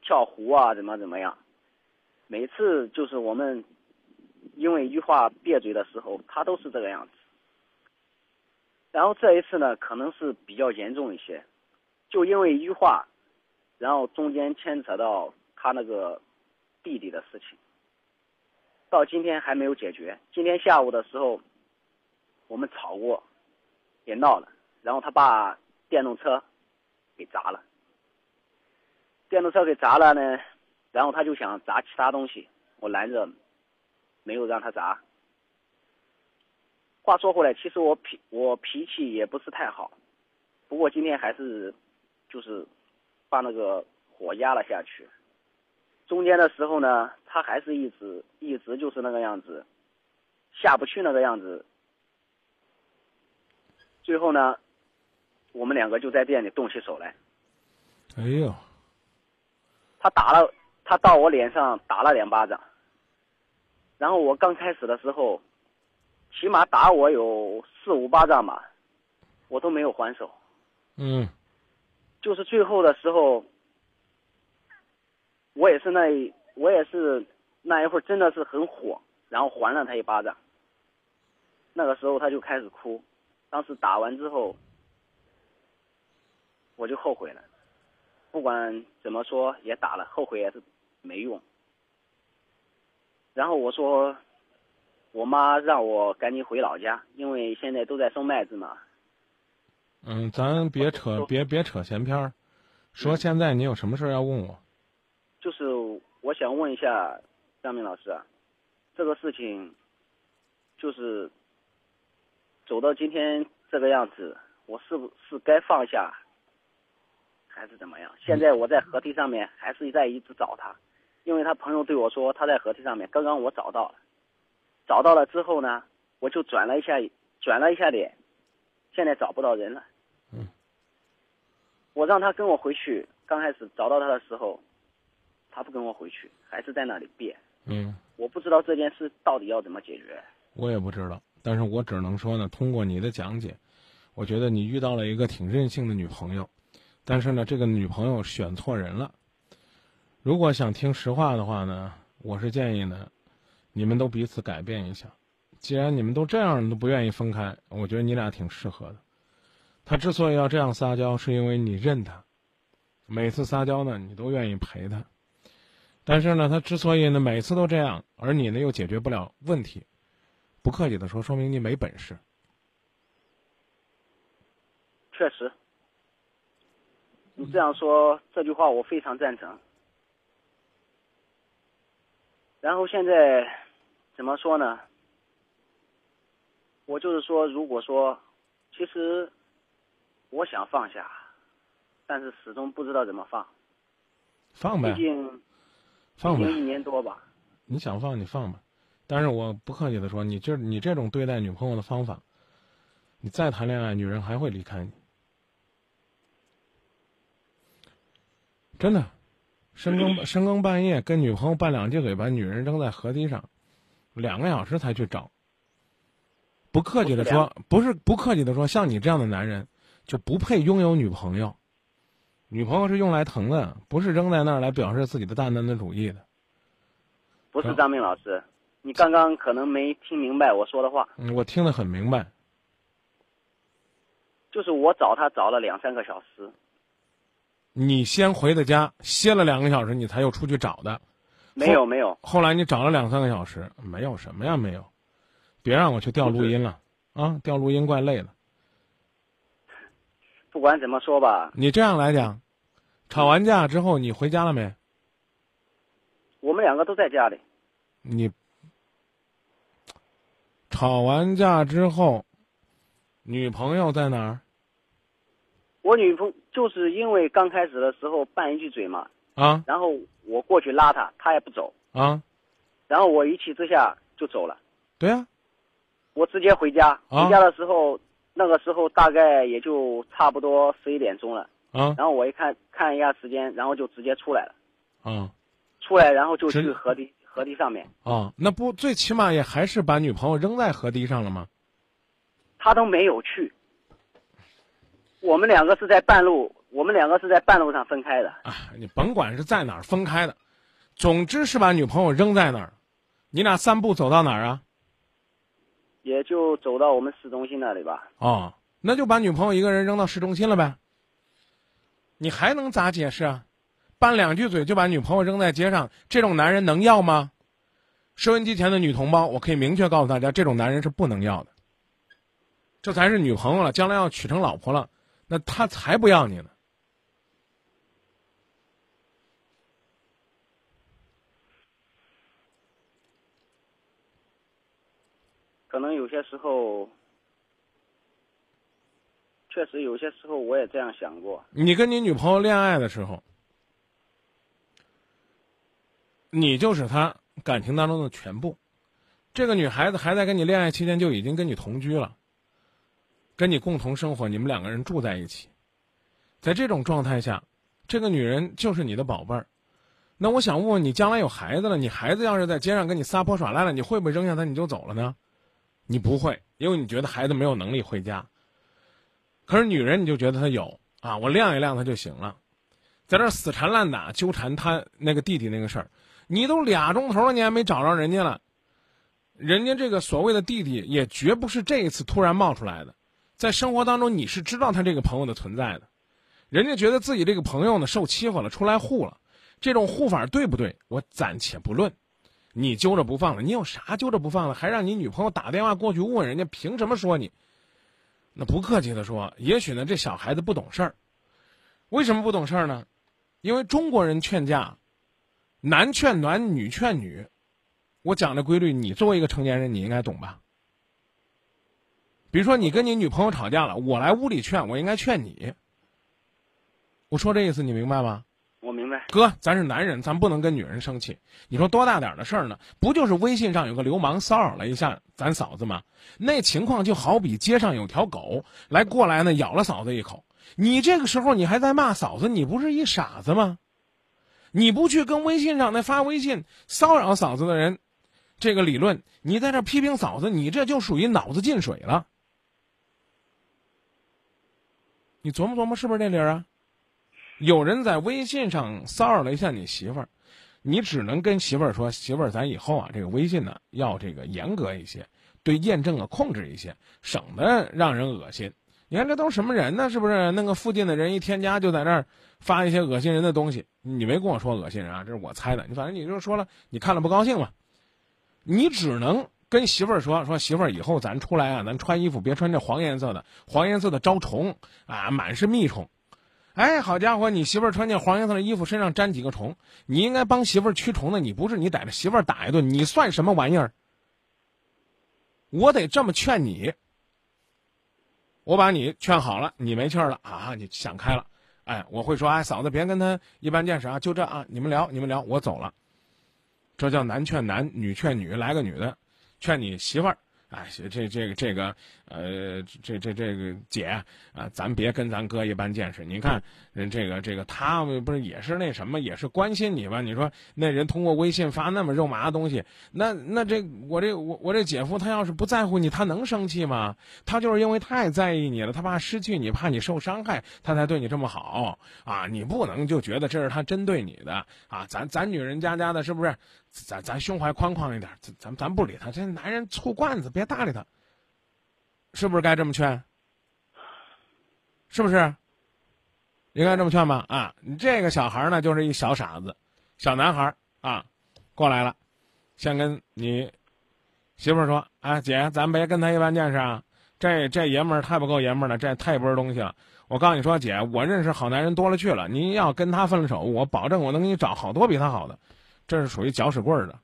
跳湖啊怎么怎么样，每次就是我们因为一句话别嘴的时候，他都是这个样子。然后这一次呢，可能是比较严重一些，就因为一句话，然后中间牵扯到他那个弟弟的事情，到今天还没有解决。今天下午的时候，我们吵过，也闹了，然后他把电动车给砸了，电动车给砸了呢，然后他就想砸其他东西，我拦着，没有让他砸。话说回来，其实我脾我脾气也不是太好，不过今天还是就是把那个火压了下去。中间的时候呢，他还是一直一直就是那个样子，下不去那个样子。最后呢，我们两个就在店里动起手来。哎呦！他打了，他到我脸上打了两巴掌。然后我刚开始的时候。起码打我有四五巴掌吧，我都没有还手。嗯就是最后的时候，我也是那一我也是那一会儿真的是很火，然后还了他一巴掌。那个时候他就开始哭，当时打完之后，我就后悔了。不管怎么说也打了，后悔也是没用。然后我说，我妈让我赶紧回老家，因为现在都在收麦子嘛。嗯，咱别扯别别扯闲篇儿，说现在你有什么事儿要问我？就是我想问一下张明老师啊，这个事情就是走到今天这个样子，我是不是该放下，还是怎么样？现在我在河堤上面还是在一直找他，因为他朋友对我说他在河堤上面，刚刚我找到了，找到了之后呢，我就转了一下转了一下脸，现在找不到人了。嗯，我让他跟我回去，刚开始找到他的时候，他不跟我回去，还是在那里变。嗯，我不知道这件事到底要怎么解决。我也不知道，但是我只能说呢，通过你的讲解，我觉得你遇到了一个挺任性的女朋友，但是呢，这个女朋友选错人了。如果想听实话的话呢，我是建议呢，你们都彼此改变一下。既然你们都这样都不愿意分开，我觉得你俩挺适合的。他之所以要这样撒娇，是因为你认他，每次撒娇呢，你都愿意陪他。但是呢，他之所以呢每次都这样，而你呢又解决不了问题，不客气的说，说明你没本事。确实，你这样说这句话我非常赞成。然后现在怎么说呢？我就是说，如果说，其实我想放下，但是始终不知道怎么放。放呗毕，竟放呗，一年多吧。你想放你放吧。但是我不客气的说，你这你这种对待女朋友的方法，你再谈恋爱，女人还会离开你。真的，深更深更半夜跟女朋友拌两句嘴，把女人扔在河堤上，两个小时才去找。不客气的说，不是不客气的说，像你这样的男人，就不配拥有女朋友。女朋友是用来疼的，不是扔在那儿来表示自己的大男子主义的。不是张明老师，你刚刚可能没听明白我说的话。嗯，我听得很明白。就是我找他找了两三个小时，你先回的家，歇了两个小时，你才又出去找的。没有没有，后来你找了两三个小时，没有什么呀，没有。别让我去调录音了啊！调录音怪累的。*laughs* 不管怎么说吧，你这样来讲，吵完架之后你回家了没？我们两个都在家里。你吵完架之后，女朋友在哪儿？我女朋就是因为刚开始的时候拌一句嘴嘛，啊？然后我过去拉她，她也不走，啊？然后我一气之下就走了，对呀、我直接回家。啊？回家的时候，那个时候大概也就差不多十一点钟了，啊，然后我一看看一下时间，然后就直接出来了，啊。出来然后就去河堤河堤上面，啊！那不最起码也还是把女朋友扔在河堤上了吗？他都没有去。我们两个是在半路，我们两个是在半路上分开的。啊，你甭管是在哪儿分开的，总之是把女朋友扔在那儿。你俩散步走到哪儿啊？也就走到我们市中心那里吧。哦，那就把女朋友一个人扔到市中心了呗。你还能咋解释啊？拌两句嘴就把女朋友扔在街上，这种男人能要吗？收音机前的女同胞，我可以明确告诉大家，这种男人是不能要的。这才是女朋友了，将来要娶成老婆了，那他才不要你呢。可能有些时候，确实有些时候我也这样想过。你跟你女朋友恋爱的时候，你就是他感情当中的全部。这个女孩子还在跟你恋爱期间就已经跟你同居了，跟你共同生活，你们两个人住在一起。在这种状态下，这个女人就是你的宝贝儿。那我想问问你，将来有孩子了，你孩子要是在街上跟你撒泼耍赖了，你会不会扔下她你就走了呢？你不会，因为你觉得孩子没有能力回家。可是女人，你就觉得她有啊，我晾一晾她就行了，在这死缠烂打纠缠他那个弟弟那个事儿，你都俩钟头了，你还没找着人家了。人家这个所谓的弟弟也绝不是这一次突然冒出来的，在生活当中你是知道他这个朋友的存在的，人家觉得自己这个朋友呢受欺负了，出来护了，这种护法对不对？我暂且不论，你揪着不放了，你有啥揪着不放了？还让你女朋友打电话过去问人家凭什么说你？那不客气的说，也许呢这小孩子不懂事儿，为什么不懂事儿呢？因为中国人劝架，男劝男，女劝女。我讲的规律，你作为一个成年人，你应该懂吧？比如说，你跟你女朋友吵架了，我来屋里劝，我应该劝你。我说这意思，你明白吗？我明白。哥，咱是男人，咱不能跟女人生气。你说多大点的事儿呢？不就是微信上有个流氓骚扰了一下咱嫂子吗？那情况就好比街上有条狗来过来呢，咬了嫂子一口。你这个时候你还在骂嫂子，你不是一傻子吗？你不去跟微信上那发微信骚扰嫂子的人？这个理论，你在这批评嫂子，你这就属于脑子进水了。你琢磨琢磨，是不是这理儿啊？有人在微信上骚扰了一下你媳妇儿，你只能跟媳妇儿说：“媳妇儿，咱以后啊，这个微信呢要这个严格一些，对验证啊控制一些，省得让人恶心。”你看这都什么人呢？是不是？那个附近的人一添加，就在那儿发一些恶心人的东西。你没跟我说恶心人啊，这是我猜的。你反正你就说了，你看了不高兴嘛。你只能跟媳妇儿说说，媳妇儿以后咱出来啊，咱穿衣服别穿这黄颜色的，黄颜色的招虫啊，满是蜜虫。哎，好家伙，你媳妇儿穿件黄颜色的衣服，身上粘几个虫，你应该帮媳妇儿驱虫的，你不是你逮着媳妇儿打一顿，你算什么玩意儿？我得这么劝你，我把你劝好了，你没气儿了啊，你想开了，哎，我会说，哎，嫂子别跟他一般见识啊，就这啊，你们聊，你们聊，我走了。这叫男劝男，女劝女，来个女的，劝你媳妇儿。哎，这这个这个，呃，这这这个姐啊，咱别跟咱哥一般见识。你看，人这个这个他不是也是那什么，也是关心你吧？你说那人通过微信发那么肉麻的东西，那那这我这我我这姐夫他要是不在乎你，他能生气吗？他就是因为太在意你了，他怕失去你，怕你受伤害，他才对你这么好啊！你不能就觉得这是他针对你的啊！咱咱女人家家的，是不是？咱咱胸怀宽阔一点，咱咱咱不理他，这男人醋罐子，别搭理他。是不是该这么劝？是不是？应该这么劝吧？啊，你这个小孩呢，就是一小傻子，小男孩啊，过来了，先跟你媳妇说：“啊，姐，咱别跟他一般见识啊，这这爷们儿太不够爷们儿了，这太不是东西了。我告诉你说，姐，我认识好男人多了去了，你要跟他分了手，我保证我能给你找好多比他好的。”这是属于搅屎棍儿的，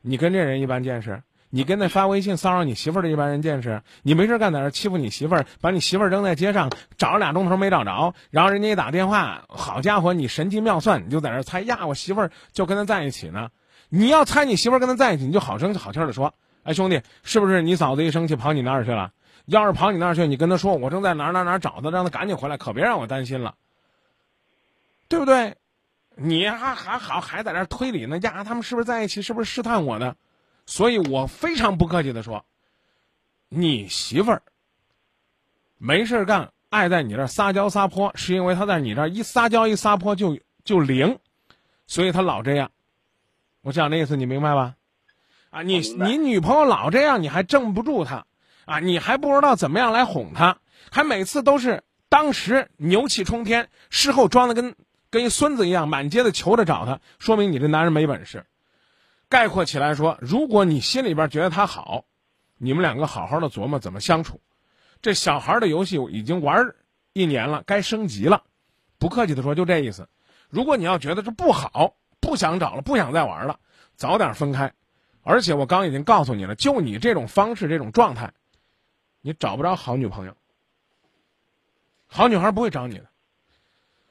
你跟这人一般见识？你跟那发微信骚扰你媳妇儿的一般人见识？你没事干在这欺负你媳妇儿，把你媳妇儿扔在街上，找了俩钟头没找着，然后人家一打电话，好家伙，你神机妙算，你就在这猜呀，我媳妇儿就跟他在一起呢。你要猜你媳妇儿跟他在一起，你就好声好气的说，哎兄弟，是不是你嫂子一生气跑你那儿去了？要是跑你那儿去，你跟他说，我正在哪儿哪儿哪儿找他，让他赶紧回来，可别让我担心了，对不对？你还还好还在那推理呢呀？他们是不是在一起？是不是试探我呢？所以我非常不客气的说，你媳妇儿没事干，爱在你这撒娇撒泼，是因为她在你这一撒娇一撒泼就就灵，所以她老这样。我讲的意思你明白吧？啊，你你女朋友老这样，你还镇不住她啊？你还不知道怎么样来哄她，还每次都是当时牛气冲天，事后装的跟。跟一孙子一样，满街的求着找他，说明你这男人没本事。概括起来说，如果你心里边觉得他好，你们两个好好的琢磨怎么相处。这小孩的游戏已经玩一年了，该升级了。不客气的说，就这意思。如果你要觉得这不好，不想找了，不想再玩了，早点分开。而且我刚已经告诉你了，就你这种方式、这种状态，你找不着好女朋友。好女孩不会找你的。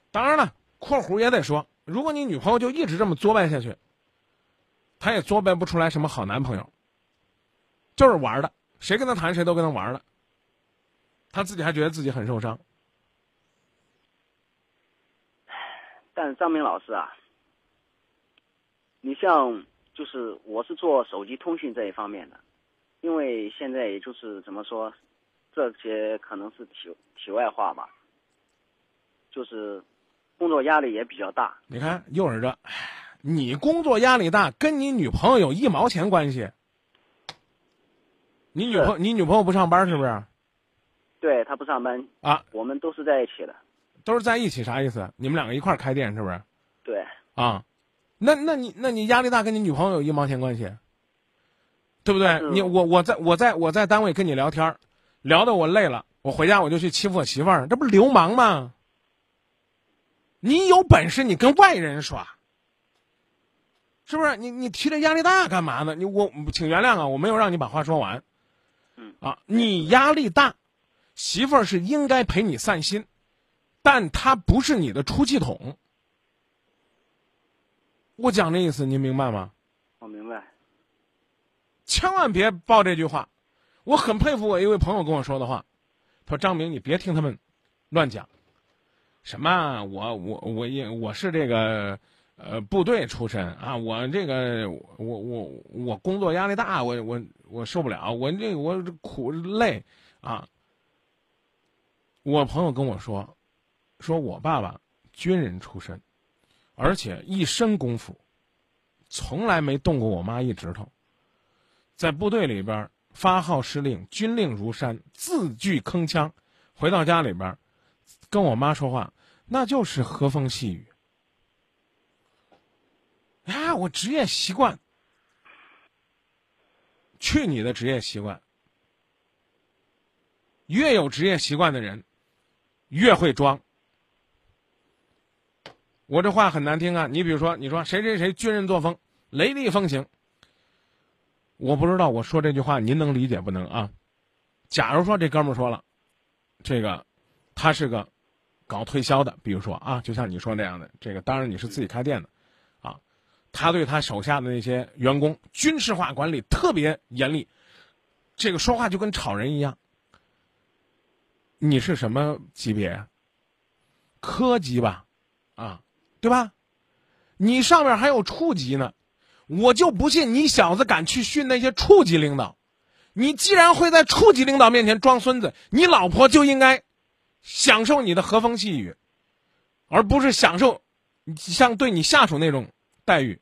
当然了。括弧也得说，如果你女朋友就一直这么作败下去，她也作败不出来什么好男朋友。就是玩的，谁跟他谈谁都跟他玩了，他自己还觉得自己很受伤。但张明老师啊，你像就是我是做手机通讯这一方面的，因为现在也就是怎么说，这些可能是题题外话吧，就是工作压力也比较大。你看，又是这，你工作压力大，跟你女朋友有一毛钱关系？你女朋友，你女朋友不上班是不是？对她不上班啊，我们都是在一起的。都是在一起，啥意思？你们两个一块儿开店是不是？对，啊，那那你那你压力大，跟你女朋友有一毛钱关系？对不对？你我我在我在我在单位跟你聊天儿，聊的我累了，我回家我就去欺负我媳妇儿，这不是流氓吗？你有本事你跟外人耍，是不是？你你提这压力大干嘛呢？你我请原谅啊，我没有让你把话说完。嗯啊，你压力大，媳妇儿是应该陪你散心，但她不是你的出气筒。我讲这意思，您明白吗？我明白。千万别报这句话。我很佩服我一位朋友跟我说的话，他说：“张明，你别听他们乱讲，什么我我我也我是这个呃部队出身啊，我这个我我我工作压力大，我我我受不了，我这我苦累啊。”我朋友跟我说，说我爸爸军人出身，而且一身功夫，从来没动过我妈一指头。在部队里边发号施令，军令如山，字句铿锵。回到家里边，跟我妈说话，那就是和风细雨。啊，我职业习惯，去你的职业习惯！越有职业习惯的人，越会装。我这话很难听啊！你比如说，你说谁谁谁军人作风，雷厉风行。我不知道我说这句话您能理解不能啊？假如说这哥们儿说了，这个他是个搞推销的，比如说啊，就像你说那样的，这个当然你是自己开店的，啊，他对他手下的那些员工军事化管理特别严厉，这个说话就跟吵人一样。你是什么级别呀？科级吧，啊，对吧？你上面还有处级呢。我就不信你小子敢去训那些处级领导。你既然会在处级领导面前装孙子，你老婆就应该享受你的和风细雨，而不是享受像对你下属那种待遇。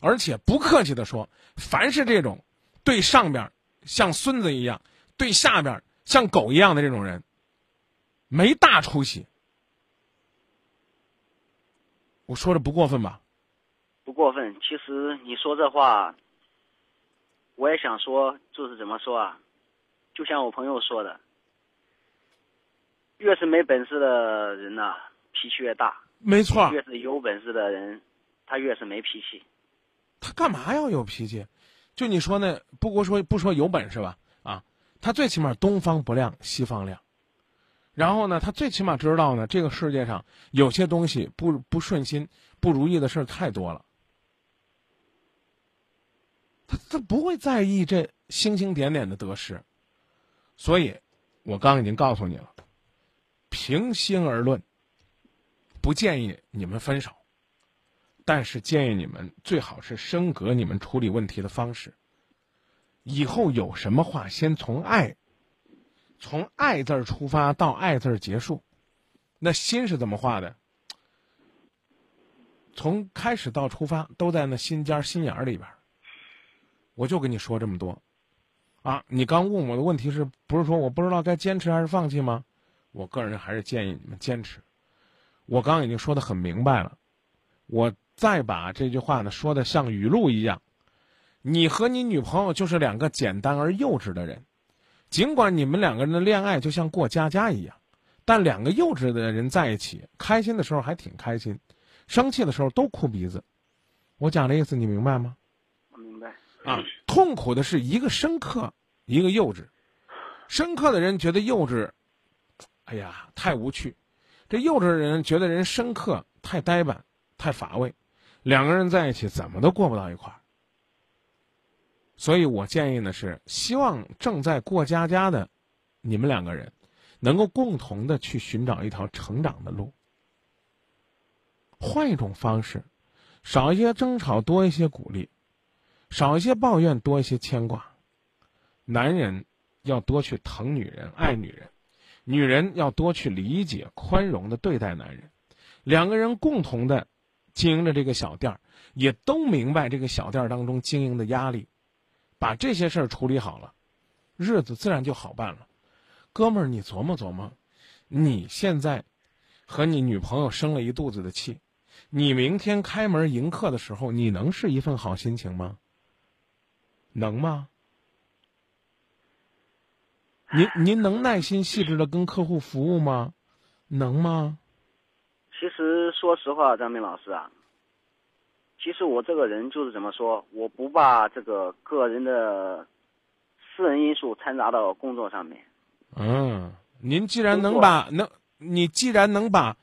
而且不客气的说，凡是这种对上边像孙子一样，对下边像狗一样的这种人，没大出息。我说的不过分吧？不过分。其实你说这话，我也想说，就是怎么说啊？就像我朋友说的，越是没本事的人呐、脾气越大；没错，越是有本事的人，他越是没脾气。他干嘛要有脾气？就你说那，不过说不说有本事吧？啊，他最起码东方不亮西方亮。然后呢，他最起码知道呢，这个世界上有些东西不不顺心、不如意的事儿太多了。他他不会在意这星星点点的得失，所以，我刚已经告诉你了，平心而论，不建议你们分手，但是建议你们最好是升格你们处理问题的方式。以后有什么话，先从爱。从“爱”字儿出发到“爱”字儿结束，那心是怎么画的？从开始到出发都在那心尖心眼儿里边。我就跟你说这么多，啊，你刚问我的问题是不是说我不知道该坚持还是放弃吗？我个人还是建议你们坚持。我刚刚已经说的很明白了，我再把这句话呢说的像语录一样，你和你女朋友就是两个简单而幼稚的人。尽管你们两个人的恋爱就像过家家一样，但两个幼稚的人在一起，开心的时候还挺开心，生气的时候都哭鼻子。我讲的意思你明白吗？我明白。啊，痛苦的是一个深刻，一个幼稚。深刻的人觉得幼稚，哎呀，太无趣；这幼稚的人觉得人深刻，太呆板，太乏味。两个人在一起怎么都过不到一块儿。所以我建议呢是，希望正在过家家的你们两个人，能够共同的去寻找一条成长的路，换一种方式，少一些争吵，多一些鼓励，少一些抱怨，多一些牵挂。男人要多去疼女人、爱女人，女人要多去理解、宽容的对待男人。两个人共同的经营着这个小店儿，也都明白这个小店儿当中经营的压力，把这些事儿处理好了，日子自然就好办了。哥们儿，你琢磨琢磨，你现在和你女朋友生了一肚子的气，你明天开门迎客的时候，你能是一份好心情吗？能吗？您您能耐心细致的跟客户服务吗？能吗？其实说实话，张明老师啊，其实我这个人就是怎么说，我不把这个个人的私人因素掺杂到工作上面。嗯，您既然能把能，你既然能把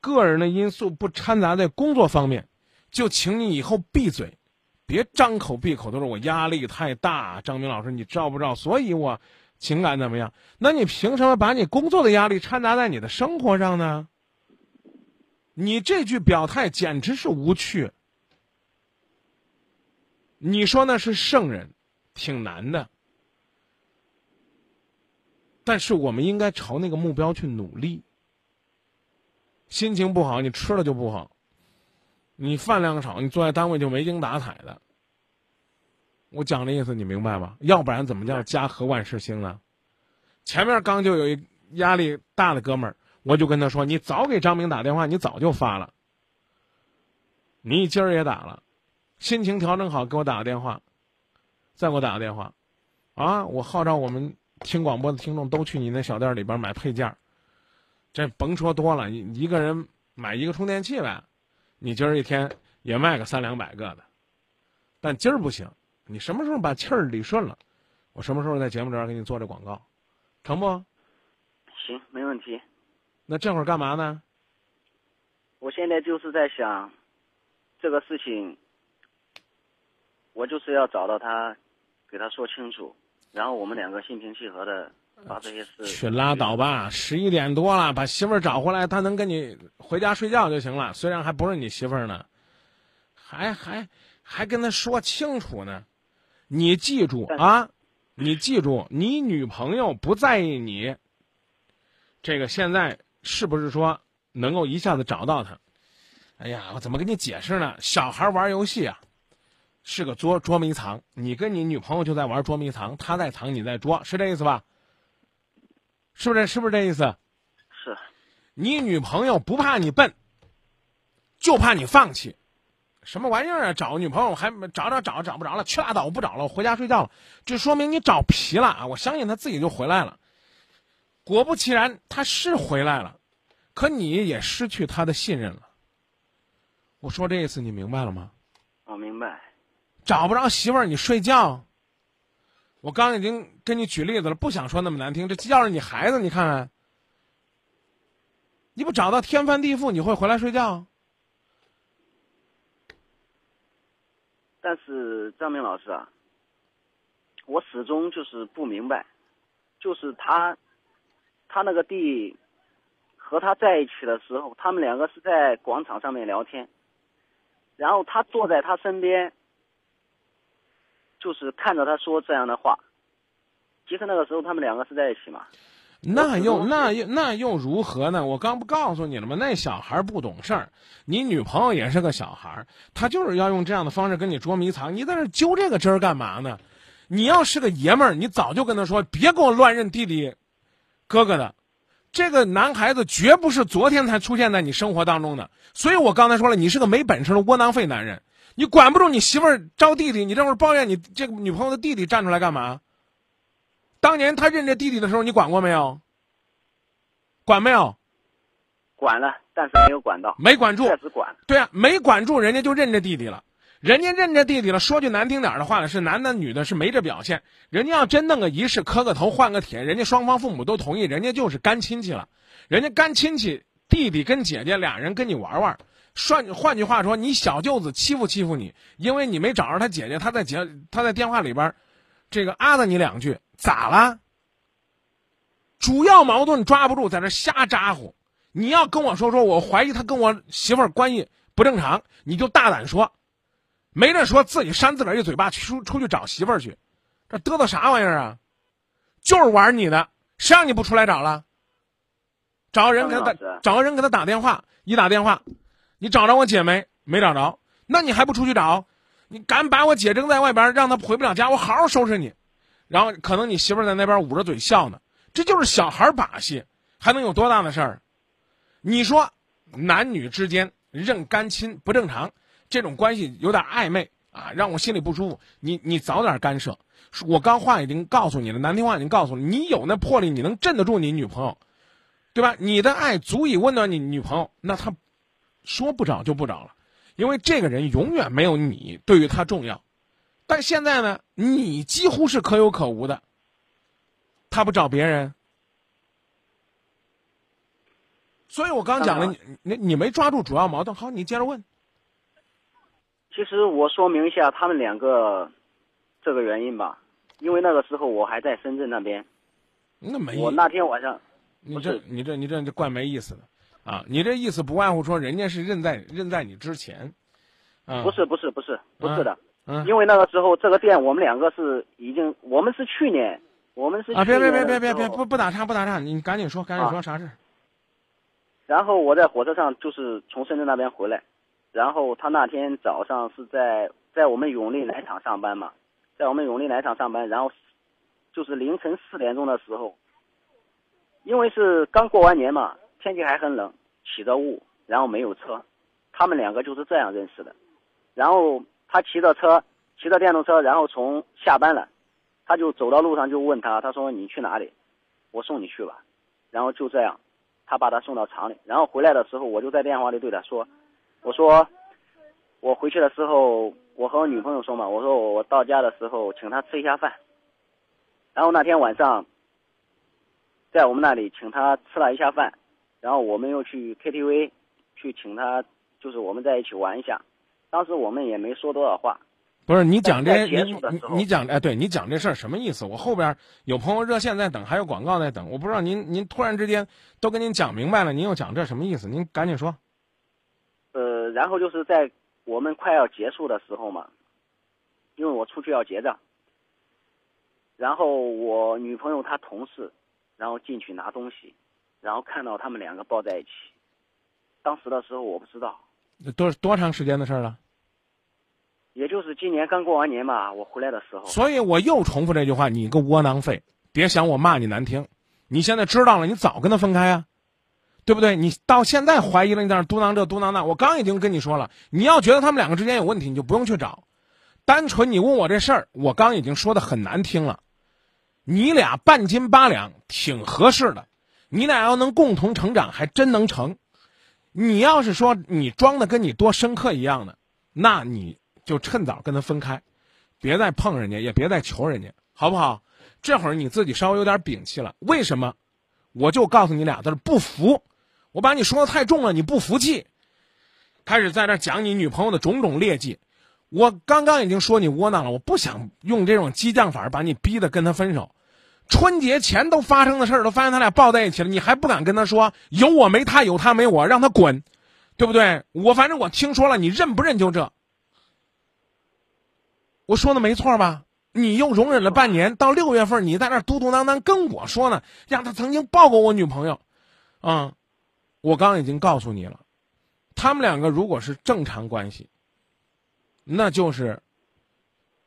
个人的因素不掺杂在工作方面，就请你以后闭嘴，别张口闭口都是我压力太大。张明老师，你知道不知道？所以我情感怎么样？那你凭什么把你工作的压力掺杂在你的生活上呢？你这句表态简直是无趣。你说那是圣人，挺难的。但是我们应该朝那个目标去努力。心情不好，你吃了就不好；你饭量少，你坐在单位就没精打采的。我讲的意思你明白吧？要不然怎么叫家和万事兴呢？前面刚就有一压力大的哥们儿，我就跟他说：“你早给张明打电话，你早就发了。你今儿也打了，心情调整好给我打个电话，再给我打个电话，啊！我号召我们。”听广播的听众都去你那小店里边买配件儿这甭说多了，一个人买一个充电器呗，你今儿一天也卖个三两百个的。但今儿不行，你什么时候把气儿理顺了，我什么时候在节目这儿给你做这广告，成不？行，没问题。那这会儿干嘛呢？我现在就是在想，这个事情，我就是要找到他，给他说清楚。然后我们两个心平气和的把这些事去拉倒吧，十一点多了，把媳妇儿找回来，他能跟你回家睡觉就行了。虽然还不是你媳妇儿呢，还还还跟他说清楚呢。你记住啊，你记住，你女朋友不在意你。这个现在是不是说能够一下子找到他？哎呀，我怎么跟你解释呢？小孩玩游戏啊。是个捉捉迷藏，你跟你女朋友就在玩捉迷藏，她在藏，你在捉，是这意思吧？是不是？是不是这意思？是。你女朋友不怕你笨，就怕你放弃。什么玩意儿啊？找女朋友还找找找找不着了，去拉倒，我不找了，我回家睡觉了。这说明你找皮了啊！我相信他自己就回来了。果不其然，他是回来了，可你也失去他的信任了。我说这意思你明白了吗？我明白。找不着媳妇儿，你睡觉。我刚已经跟你举例子了，不想说那么难听。这要是你孩子，你看看，你不找到天翻地覆，你会回来睡觉？但是张明老师啊，我始终就是不明白，就是他，他那个弟和他在一起的时候，他们两个是在广场上面聊天，然后他坐在他身边。就是看着他说这样的话，其实那个时候他们两个是在一起嘛。*laughs* 那又那又那又如何呢？我刚不告诉你了吗？那小孩不懂事儿，你女朋友也是个小孩，她就是要用这样的方式跟你捉迷藏。你在那揪这个针干嘛呢？你要是个爷们儿，你早就跟他说别给我乱认弟弟、哥哥的。这个男孩子绝不是昨天才出现在你生活当中的，所以我刚才说了，你是个没本事的窝囊废男人。你管不住你媳妇儿招弟弟，你这会儿抱怨你这个女朋友的弟弟站出来干嘛？当年他认这弟弟的时候，你管过没有？管没有？管了，但是没有管到。没管住。确实管。对啊，没管住，人家就认这弟弟了。人家认这弟弟了，说句难听点的话呢，是男的女的，是没这表现。人家要真弄个仪式，磕个头，换个帖，人家双方父母都同意，人家就是干亲戚了。人家干亲戚，弟弟跟姐姐俩人跟你玩玩。换换句话说，你小舅子欺负欺负你，因为你没找着他姐姐，他在姐他在电话里边，这个啊了你两句，咋了？主要矛盾抓不住，在这瞎咋呼。你要跟我说说，我怀疑他跟我媳妇儿关系不正常，你就大胆说，没人说自己扇自个儿一嘴巴，出出去找媳妇儿去，这嘚瑟啥玩意儿啊？就是玩你的，谁让你不出来找了？找个人给他打找个人给他打电话，一打电话，你找着我姐没？没找着，那你还不出去找？你敢把我姐扔在外边，让她回不了家，我好好收拾你。然后可能你媳妇儿在那边捂着嘴笑呢，这就是小孩把戏，还能有多大的事儿？你说男女之间认干亲不正常，这种关系有点暧昧啊，让我心里不舒服。你你早点干涉。我刚话已经告诉你了，难听话已经告诉你，你有那魄力，你能镇得住你女朋友，对吧？你的爱足以温暖你女朋友，那他说不找就不找了，因为这个人永远没有你对于他重要。但现在呢，你几乎是可有可无的，他不找别人，所以我刚讲了，当你你你没抓住主要矛盾。好，你接着问。其实我说明一下他们两个这个原因吧，因为那个时候我还在深圳那边，那没我那天晚上你这你这你这这怪没意思的啊！你这意思不外乎说人家是认在认在你之前，啊，不是不是不是不是的，嗯因为那个时候这个店我们两个是已经，我们是去年，我们是啊，别别别别别别不不打岔不打岔，你赶紧说赶紧说啊啥事？然后我在火车上就是从深圳那边回来，然后他那天早上是在在我们永利奶厂上班嘛，在我们永利奶厂上班，然后就是凌晨四点钟的时候，因为是刚过完年嘛，天气还很冷，起着雾，然后没有车，他们两个就是这样认识的。然后他骑着车，骑着电动车，然后从下班了，他就走到路上就问他，他说你去哪里？我送你去吧。然后就这样，他把他送到厂里，然后回来的时候，我就在电话里对他说，我说我回去的时候，我和我女朋友说嘛，我说我到家的时候请她吃一下饭。然后那天晚上，在我们那里请她吃了一下饭，然后我们又去 KTV 去请她，就是我们在一起玩一下。当时我们也没说多少话，不是你讲这你你讲哎，对你讲这事儿什么意思？我后边有朋友热线在等，还有广告在等，我不知道您您突然之间都跟您讲明白了，您又讲这什么意思？您赶紧说。呃，然后就是在我们快要结束的时候嘛，因为我出去要结账，然后我女朋友她同事，然后进去拿东西，然后看到他们两个抱在一起，当时的时候我不知道，多多长时间的事儿了？也就是今年刚过完年吧，我回来的时候，所以我又重复这句话：你个窝囊废，别想我骂你难听。你现在知道了，你早跟他分开啊，对不对？你到现在怀疑了，你在那嘟囔这嘟囔那。我刚已经跟你说了，你要觉得他们两个之间有问题，你就不用去找。单纯你问我这事儿，我刚已经说的很难听了。你俩半斤八两，挺合适的。你俩要能共同成长，还真能成。你要是说你装的跟你多深刻一样的，那你就趁早跟他分开，别再碰人家，也别再求人家，好不好？这会儿你自己稍微有点摒气了。为什么？我就告诉你俩字儿：不服。我把你说的太重了，你不服气，开始在这讲你女朋友的种种劣迹。我刚刚已经说你窝囊了，我不想用这种激将法把你逼得跟他分手。春节前都发生的事儿，都发现他俩抱在一起了，你还不敢跟他说有我没他，有他没我，让他滚，对不对？我反正我听说了，你认不认就这。我说的没错吧？你又容忍了半年，到六月份你在那嘟嘟囔囔跟我说呢，让他曾经抱过我女朋友，啊、我刚已经告诉你了，他们两个如果是正常关系，那就是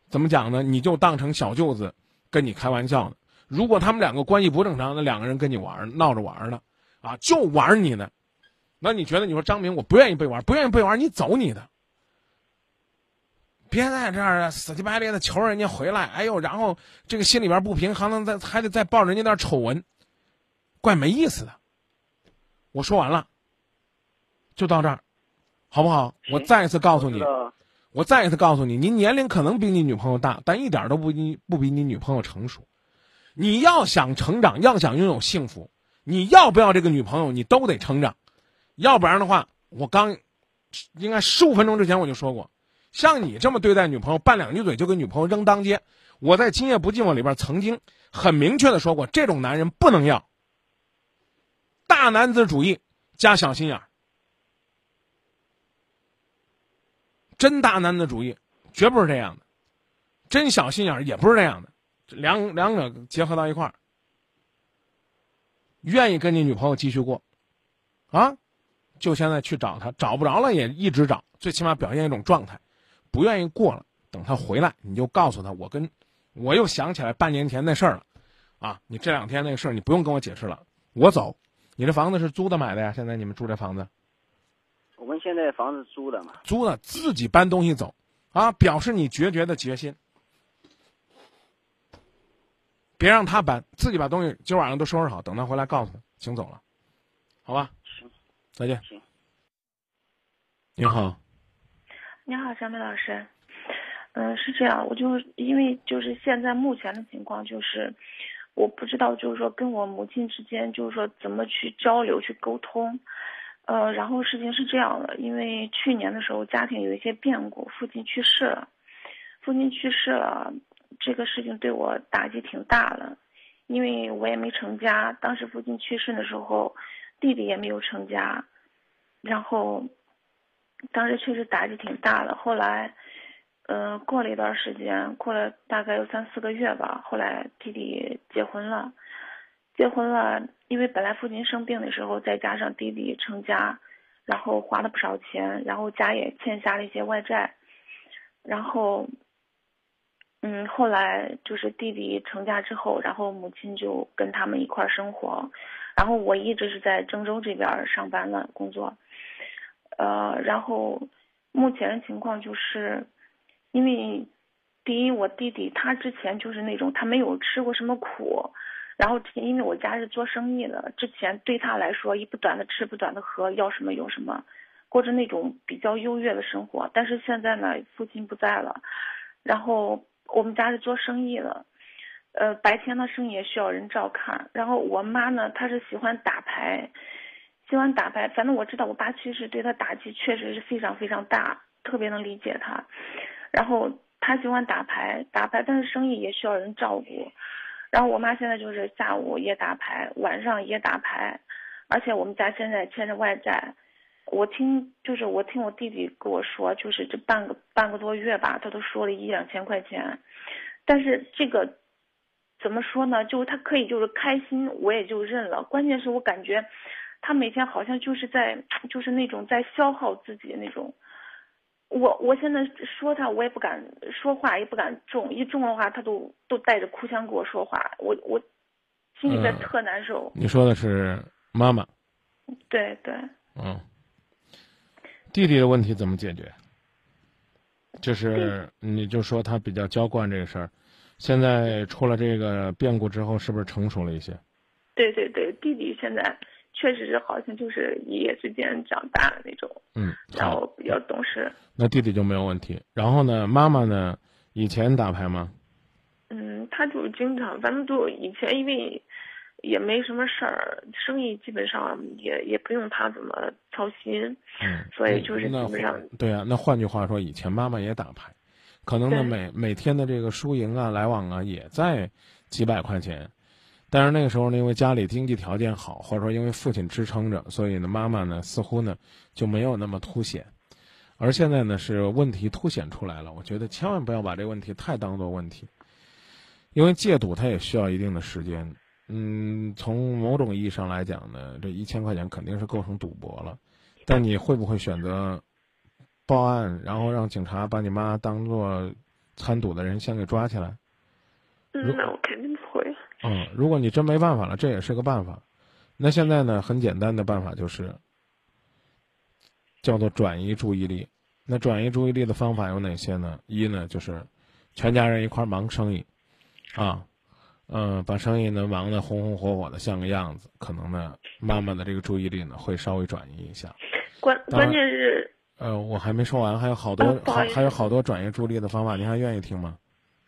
怎么讲呢？你就当成小舅子跟你开玩笑呢。如果他们两个关系不正常，那两个人跟你玩儿闹着玩儿呢，啊，就玩你呢。那你觉得你说张明我不愿意被玩，不愿意被玩，你走你的。别在这儿啊死乞白赖的求人家回来，哎呦，然后这个心里边不平，还能再还得再报人家点丑闻，怪没意思的。我说完了，就到这儿，好不好？我再一次告诉你我再一次告诉你，您年龄可能比你女朋友大，但一点都不比不比你女朋友成熟。你要想成长，要想拥有幸福，你要不要这个女朋友，你都得成长，要不然的话，我刚应该十五分钟之前我就说过，像你这么对待女朋友，拌两句嘴就给女朋友扔当街，我在《今夜不寂寞》里边曾经很明确的说过，这种男人不能要。大男子主义加小心眼儿，真大男子主义绝不是这样的，真小心眼儿也不是这样的。这两两者结合到一块儿，愿意跟你女朋友继续过，啊，就现在去找她，找不着了也一直找，最起码表现一种状态，不愿意过了，等她回来，你就告诉她，我跟，我又想起来半年前那事儿了，啊，你这两天那个事儿你不用跟我解释了，我走，你这房子是租的买的呀？现在你们住这房子？我们现在房子租的嘛，租的，自己搬东西走，啊，表示你决绝的决心。别让他搬，自己把东西今晚上都收拾好，等他回来告诉他，请走了，好吧？行，再见。行。你好，你好，小美老师。嗯，是这样，我就因为就是现在目前的情况就是，我不知道就是说跟我母亲之间就是说怎么去交流去沟通。呃，然后事情是这样的，因为去年的时候家庭有一些变故，父亲去世了，父亲去世了，这个事情对我打击挺大的，因为我也没成家，当时父亲去世的时候，弟弟也没有成家，然后当时确实打击挺大的。后来，呃，过了一段时间，过了大概有三四个月吧，后来弟弟结婚了，结婚了，因为本来父亲生病的时候，再加上弟弟成家，然后花了不少钱，然后家也欠下了一些外债，然后，嗯，后来就是弟弟成家之后，然后母亲就跟他们一块儿生活，然后我一直是在郑州这边儿上班了工作，呃，然后目前的情况就是，因为第一，我弟弟他之前就是那种他没有吃过什么苦，然后因为我家是做生意的，之前对他来说一不短的吃不短的喝，要什么有什么，过着那种比较优越的生活。但是现在呢，父亲不在了，然后我们家是做生意的，呃，白天的生意也需要人照看。然后我妈呢，她是喜欢打牌，喜欢打牌。反正我知道我爸去世对她打击确实是非常非常大，特别能理解她。然后她喜欢打牌，打牌，但是生意也需要人照顾。然后我妈现在就是下午也打牌，晚上也打牌，而且我们家现在欠着外债。我听就是我听我弟弟跟我说，就是这半个半个多月吧，他都说了一两千块钱，但是这个怎么说呢？就是他可以就是开心，我也就认了。关键是我感觉他每天好像就是在就是那种在消耗自己那种。我我现在说他，我也不敢说话，也不敢重，一重的话他都都带着哭腔跟我说话，我我心里边嗯特难受。你说的是妈妈，对对，嗯，弟弟的问题怎么解决？就是你就说他比较娇惯这个事儿，现在出了这个变故之后，是不是成熟了一些？对对对，弟弟现在确实是好像就是一夜之间长大的那种，嗯，然后，比较懂事。那弟弟就没有问题。然后呢，妈妈呢，以前打牌吗？嗯，他就是经常，反正就以前因为也没什么事儿，生意基本上也也不用他怎么操心。嗯，所以就是那基本上对啊，那换句话说，以前妈妈也打牌，可能呢每每天的这个输赢啊、来往啊也在几百块钱，但是那个时候呢，因为家里经济条件好，或者说因为父亲支撑着，所以呢妈妈呢似乎呢就没有那么凸显，而现在呢是问题凸显出来了，我觉得千万不要把这个问题太当做问题，因为戒赌它也需要一定的时间。嗯，从某种意义上来讲呢，这一千块钱肯定是构成赌博了。但你会不会选择报案，然后让警察把你妈当做参赌的人先给抓起来？如嗯，那我肯定不会。嗯，如果你真没办法了，这也是个办法。那现在呢，很简单的办法就是叫做转移注意力。那转移注意力的方法有哪些呢？一呢就是全家人一块儿忙生意，啊，嗯、把生意呢忙得红红火火的像个样子，可能呢妈妈的这个注意力呢会稍微转移一下。关关键是，呃，我还没说完，还有好多、好还有好多转移注意力的方法，您还愿意听吗？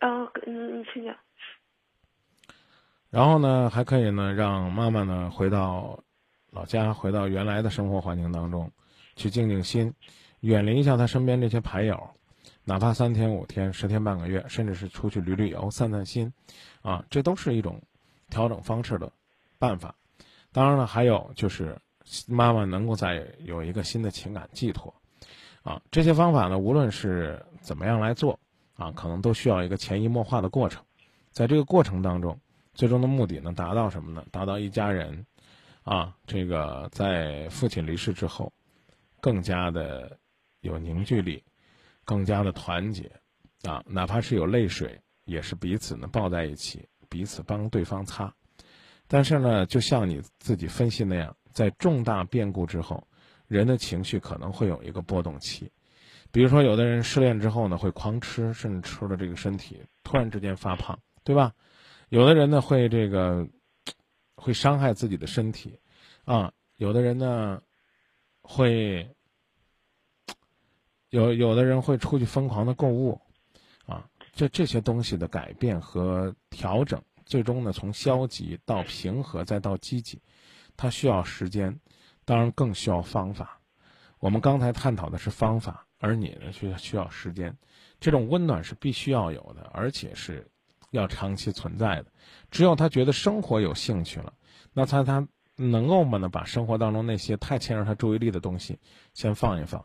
哦，嗯，你请讲。然后呢，还可以呢，让妈妈呢回到老家，回到原来的生活环境当中，去静静心，远离一下她身边这些牌友，哪怕三天五天、十天半个月，甚至是出去旅旅游、散散心，啊，这都是一种调整方式的办法。当然了，还有就是妈妈能够再有一个新的情感寄托，啊，这些方法呢，无论是怎么样来做，啊，可能都需要一个潜移默化的过程。在这个过程当中，最终的目的能，达到什么呢？达到一家人，啊，这个在父亲离世之后，更加的有凝聚力，更加的团结，啊，哪怕是有泪水，也是彼此呢抱在一起，彼此帮对方擦。但是呢，就像你自己分析那样，在重大变故之后，人的情绪可能会有一个波动期。比如说，有的人失恋之后呢，会狂吃，甚至吃了这个身体突然之间发胖，对吧？有的人呢，会这个会伤害自己的身体，啊，有的人呢，会有有的人会出去疯狂的购物，啊，这这些东西的改变和调整。最终呢，从消极到平和再到积极，它需要时间，当然更需要方法。我们刚才探讨的是方法，而你呢，需需要时间。这种温暖是必须要有的，而且是要长期存在的。只有他觉得生活有兴趣了，那他他能够吗？呢，把生活当中那些太牵着他注意力的东西先放一放。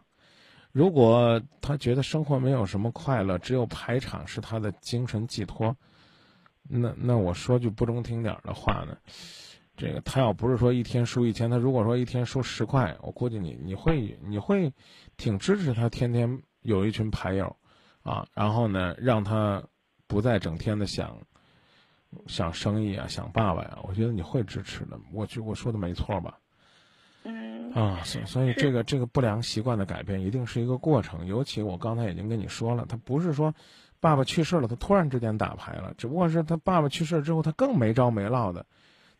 如果他觉得生活没有什么快乐，只有排场是他的精神寄托。那那我说句不中听点的话呢，这个他要不是说一天输一千，他如果说一天输十块，我估计你你会你会挺支持他天天有一群牌友，啊，然后呢让他不再整天的想想生意啊，想爸爸呀，我觉得你会支持的。我觉我说的没错吧？嗯。啊，所所以这个这个不良习惯的改变一定是一个过程，尤其我刚才已经跟你说了，他不是说。爸爸去世了，他突然之间打牌了。只不过是他爸爸去世之后，他更没着没落的，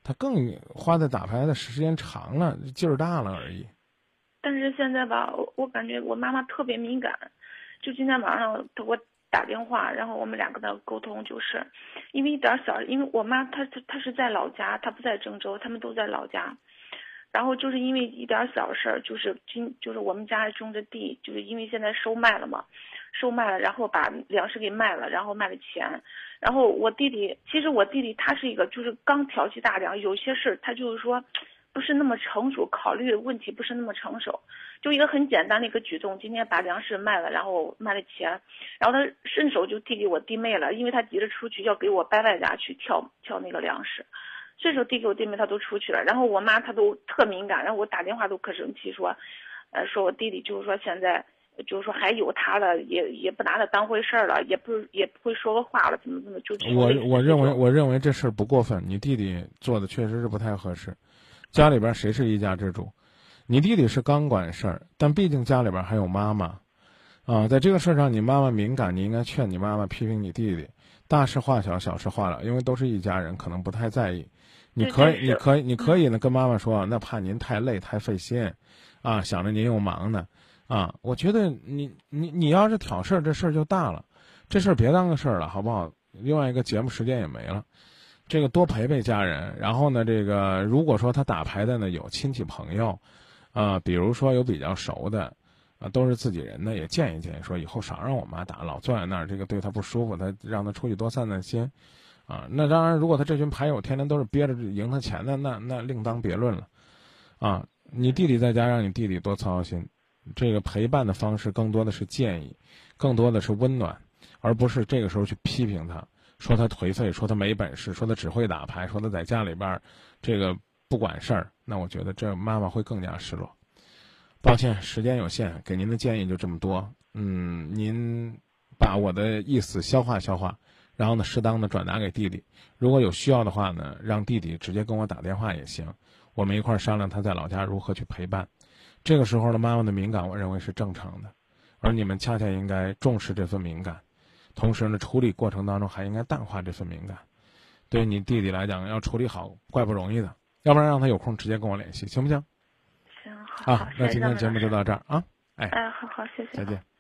他更花在打牌的时间长了，劲儿大了而已。但是现在吧，我我感觉我妈妈特别敏感，就今天晚上他给我打电话，然后我们俩跟他沟通，就是因为一点小，因为我妈她她她是在老家，她不在郑州，他们都在老家。然后就是因为一点小事儿，就是今就是我们家种的地，就是因为现在收麦了嘛。收卖了，然后把粮食给卖了，然后卖了钱，然后我弟弟，其实我弟弟他是一个就是刚挑起大梁，有些事他就是说，不是那么成熟，考虑问题不是那么成熟，就一个很简单的一个举动，今天把粮食卖了，然后卖了钱，然后他伸手就递给我弟妹了，因为他急着出去要给我伯伯家去挑挑那个粮食，这时候弟给我弟妹，他都出去了，然后我妈她都特敏感，然后我打电话都可生气，说，呃，说我弟弟就是说现在。就是说还有他了，也也不拿他当回事儿了，也不也不会说个话了，怎么怎么就。我我认为我认为这事儿不过分，你弟弟做的确实是不太合适。家里边谁是一家之主？你弟弟是刚管事儿，但毕竟家里边还有妈妈，啊，在这个事儿上你妈妈敏感，你应该劝你妈妈批评你弟弟。大事化小，小事化了，因为都是一家人，可能不太在意。你可以，你可以，你可以呢，跟妈妈说，那怕您太累太费心，啊，想着您又忙呢。啊，我觉得你你你要是挑事儿，这事儿就大了，这事儿别当个事儿了，好不好？另外一个节目时间也没了，这个多陪陪家人。然后呢，这个如果说他打牌的呢有亲戚朋友，啊，比如说有比较熟的，啊，都是自己人呢，也建议建议说以后少让我妈打，老坐在那儿，这个对她不舒服，她让她出去多散散心，啊，那当然，如果他这群牌友天天都是憋着赢他钱的，那那另当别论了，啊，你弟弟在家让你弟弟多操心。这个陪伴的方式更多的是建议，更多的是温暖，而不是这个时候去批评他，说他颓废，说他没本事，说他只会打牌，说他在家里边这个不管事儿。那我觉得这妈妈会更加失落。抱歉，时间有限，给您的建议就这么多。嗯，您把我的意思消化消化，然后呢，适当的转达给弟弟。如果有需要的话呢，让弟弟直接跟我打电话也行，我们一块儿商量他在老家如何去陪伴。这个时候呢妈妈的敏感，我认为是正常的，而你们恰恰应该重视这份敏感，同时呢，处理过程当中还应该淡化这份敏感。对你弟弟来讲，要处理好，怪不容易的。要不然让他有空直接跟我联系，行不行？行，好。那今天节目就到这儿啊，哎。哎，好好，谢谢。再见。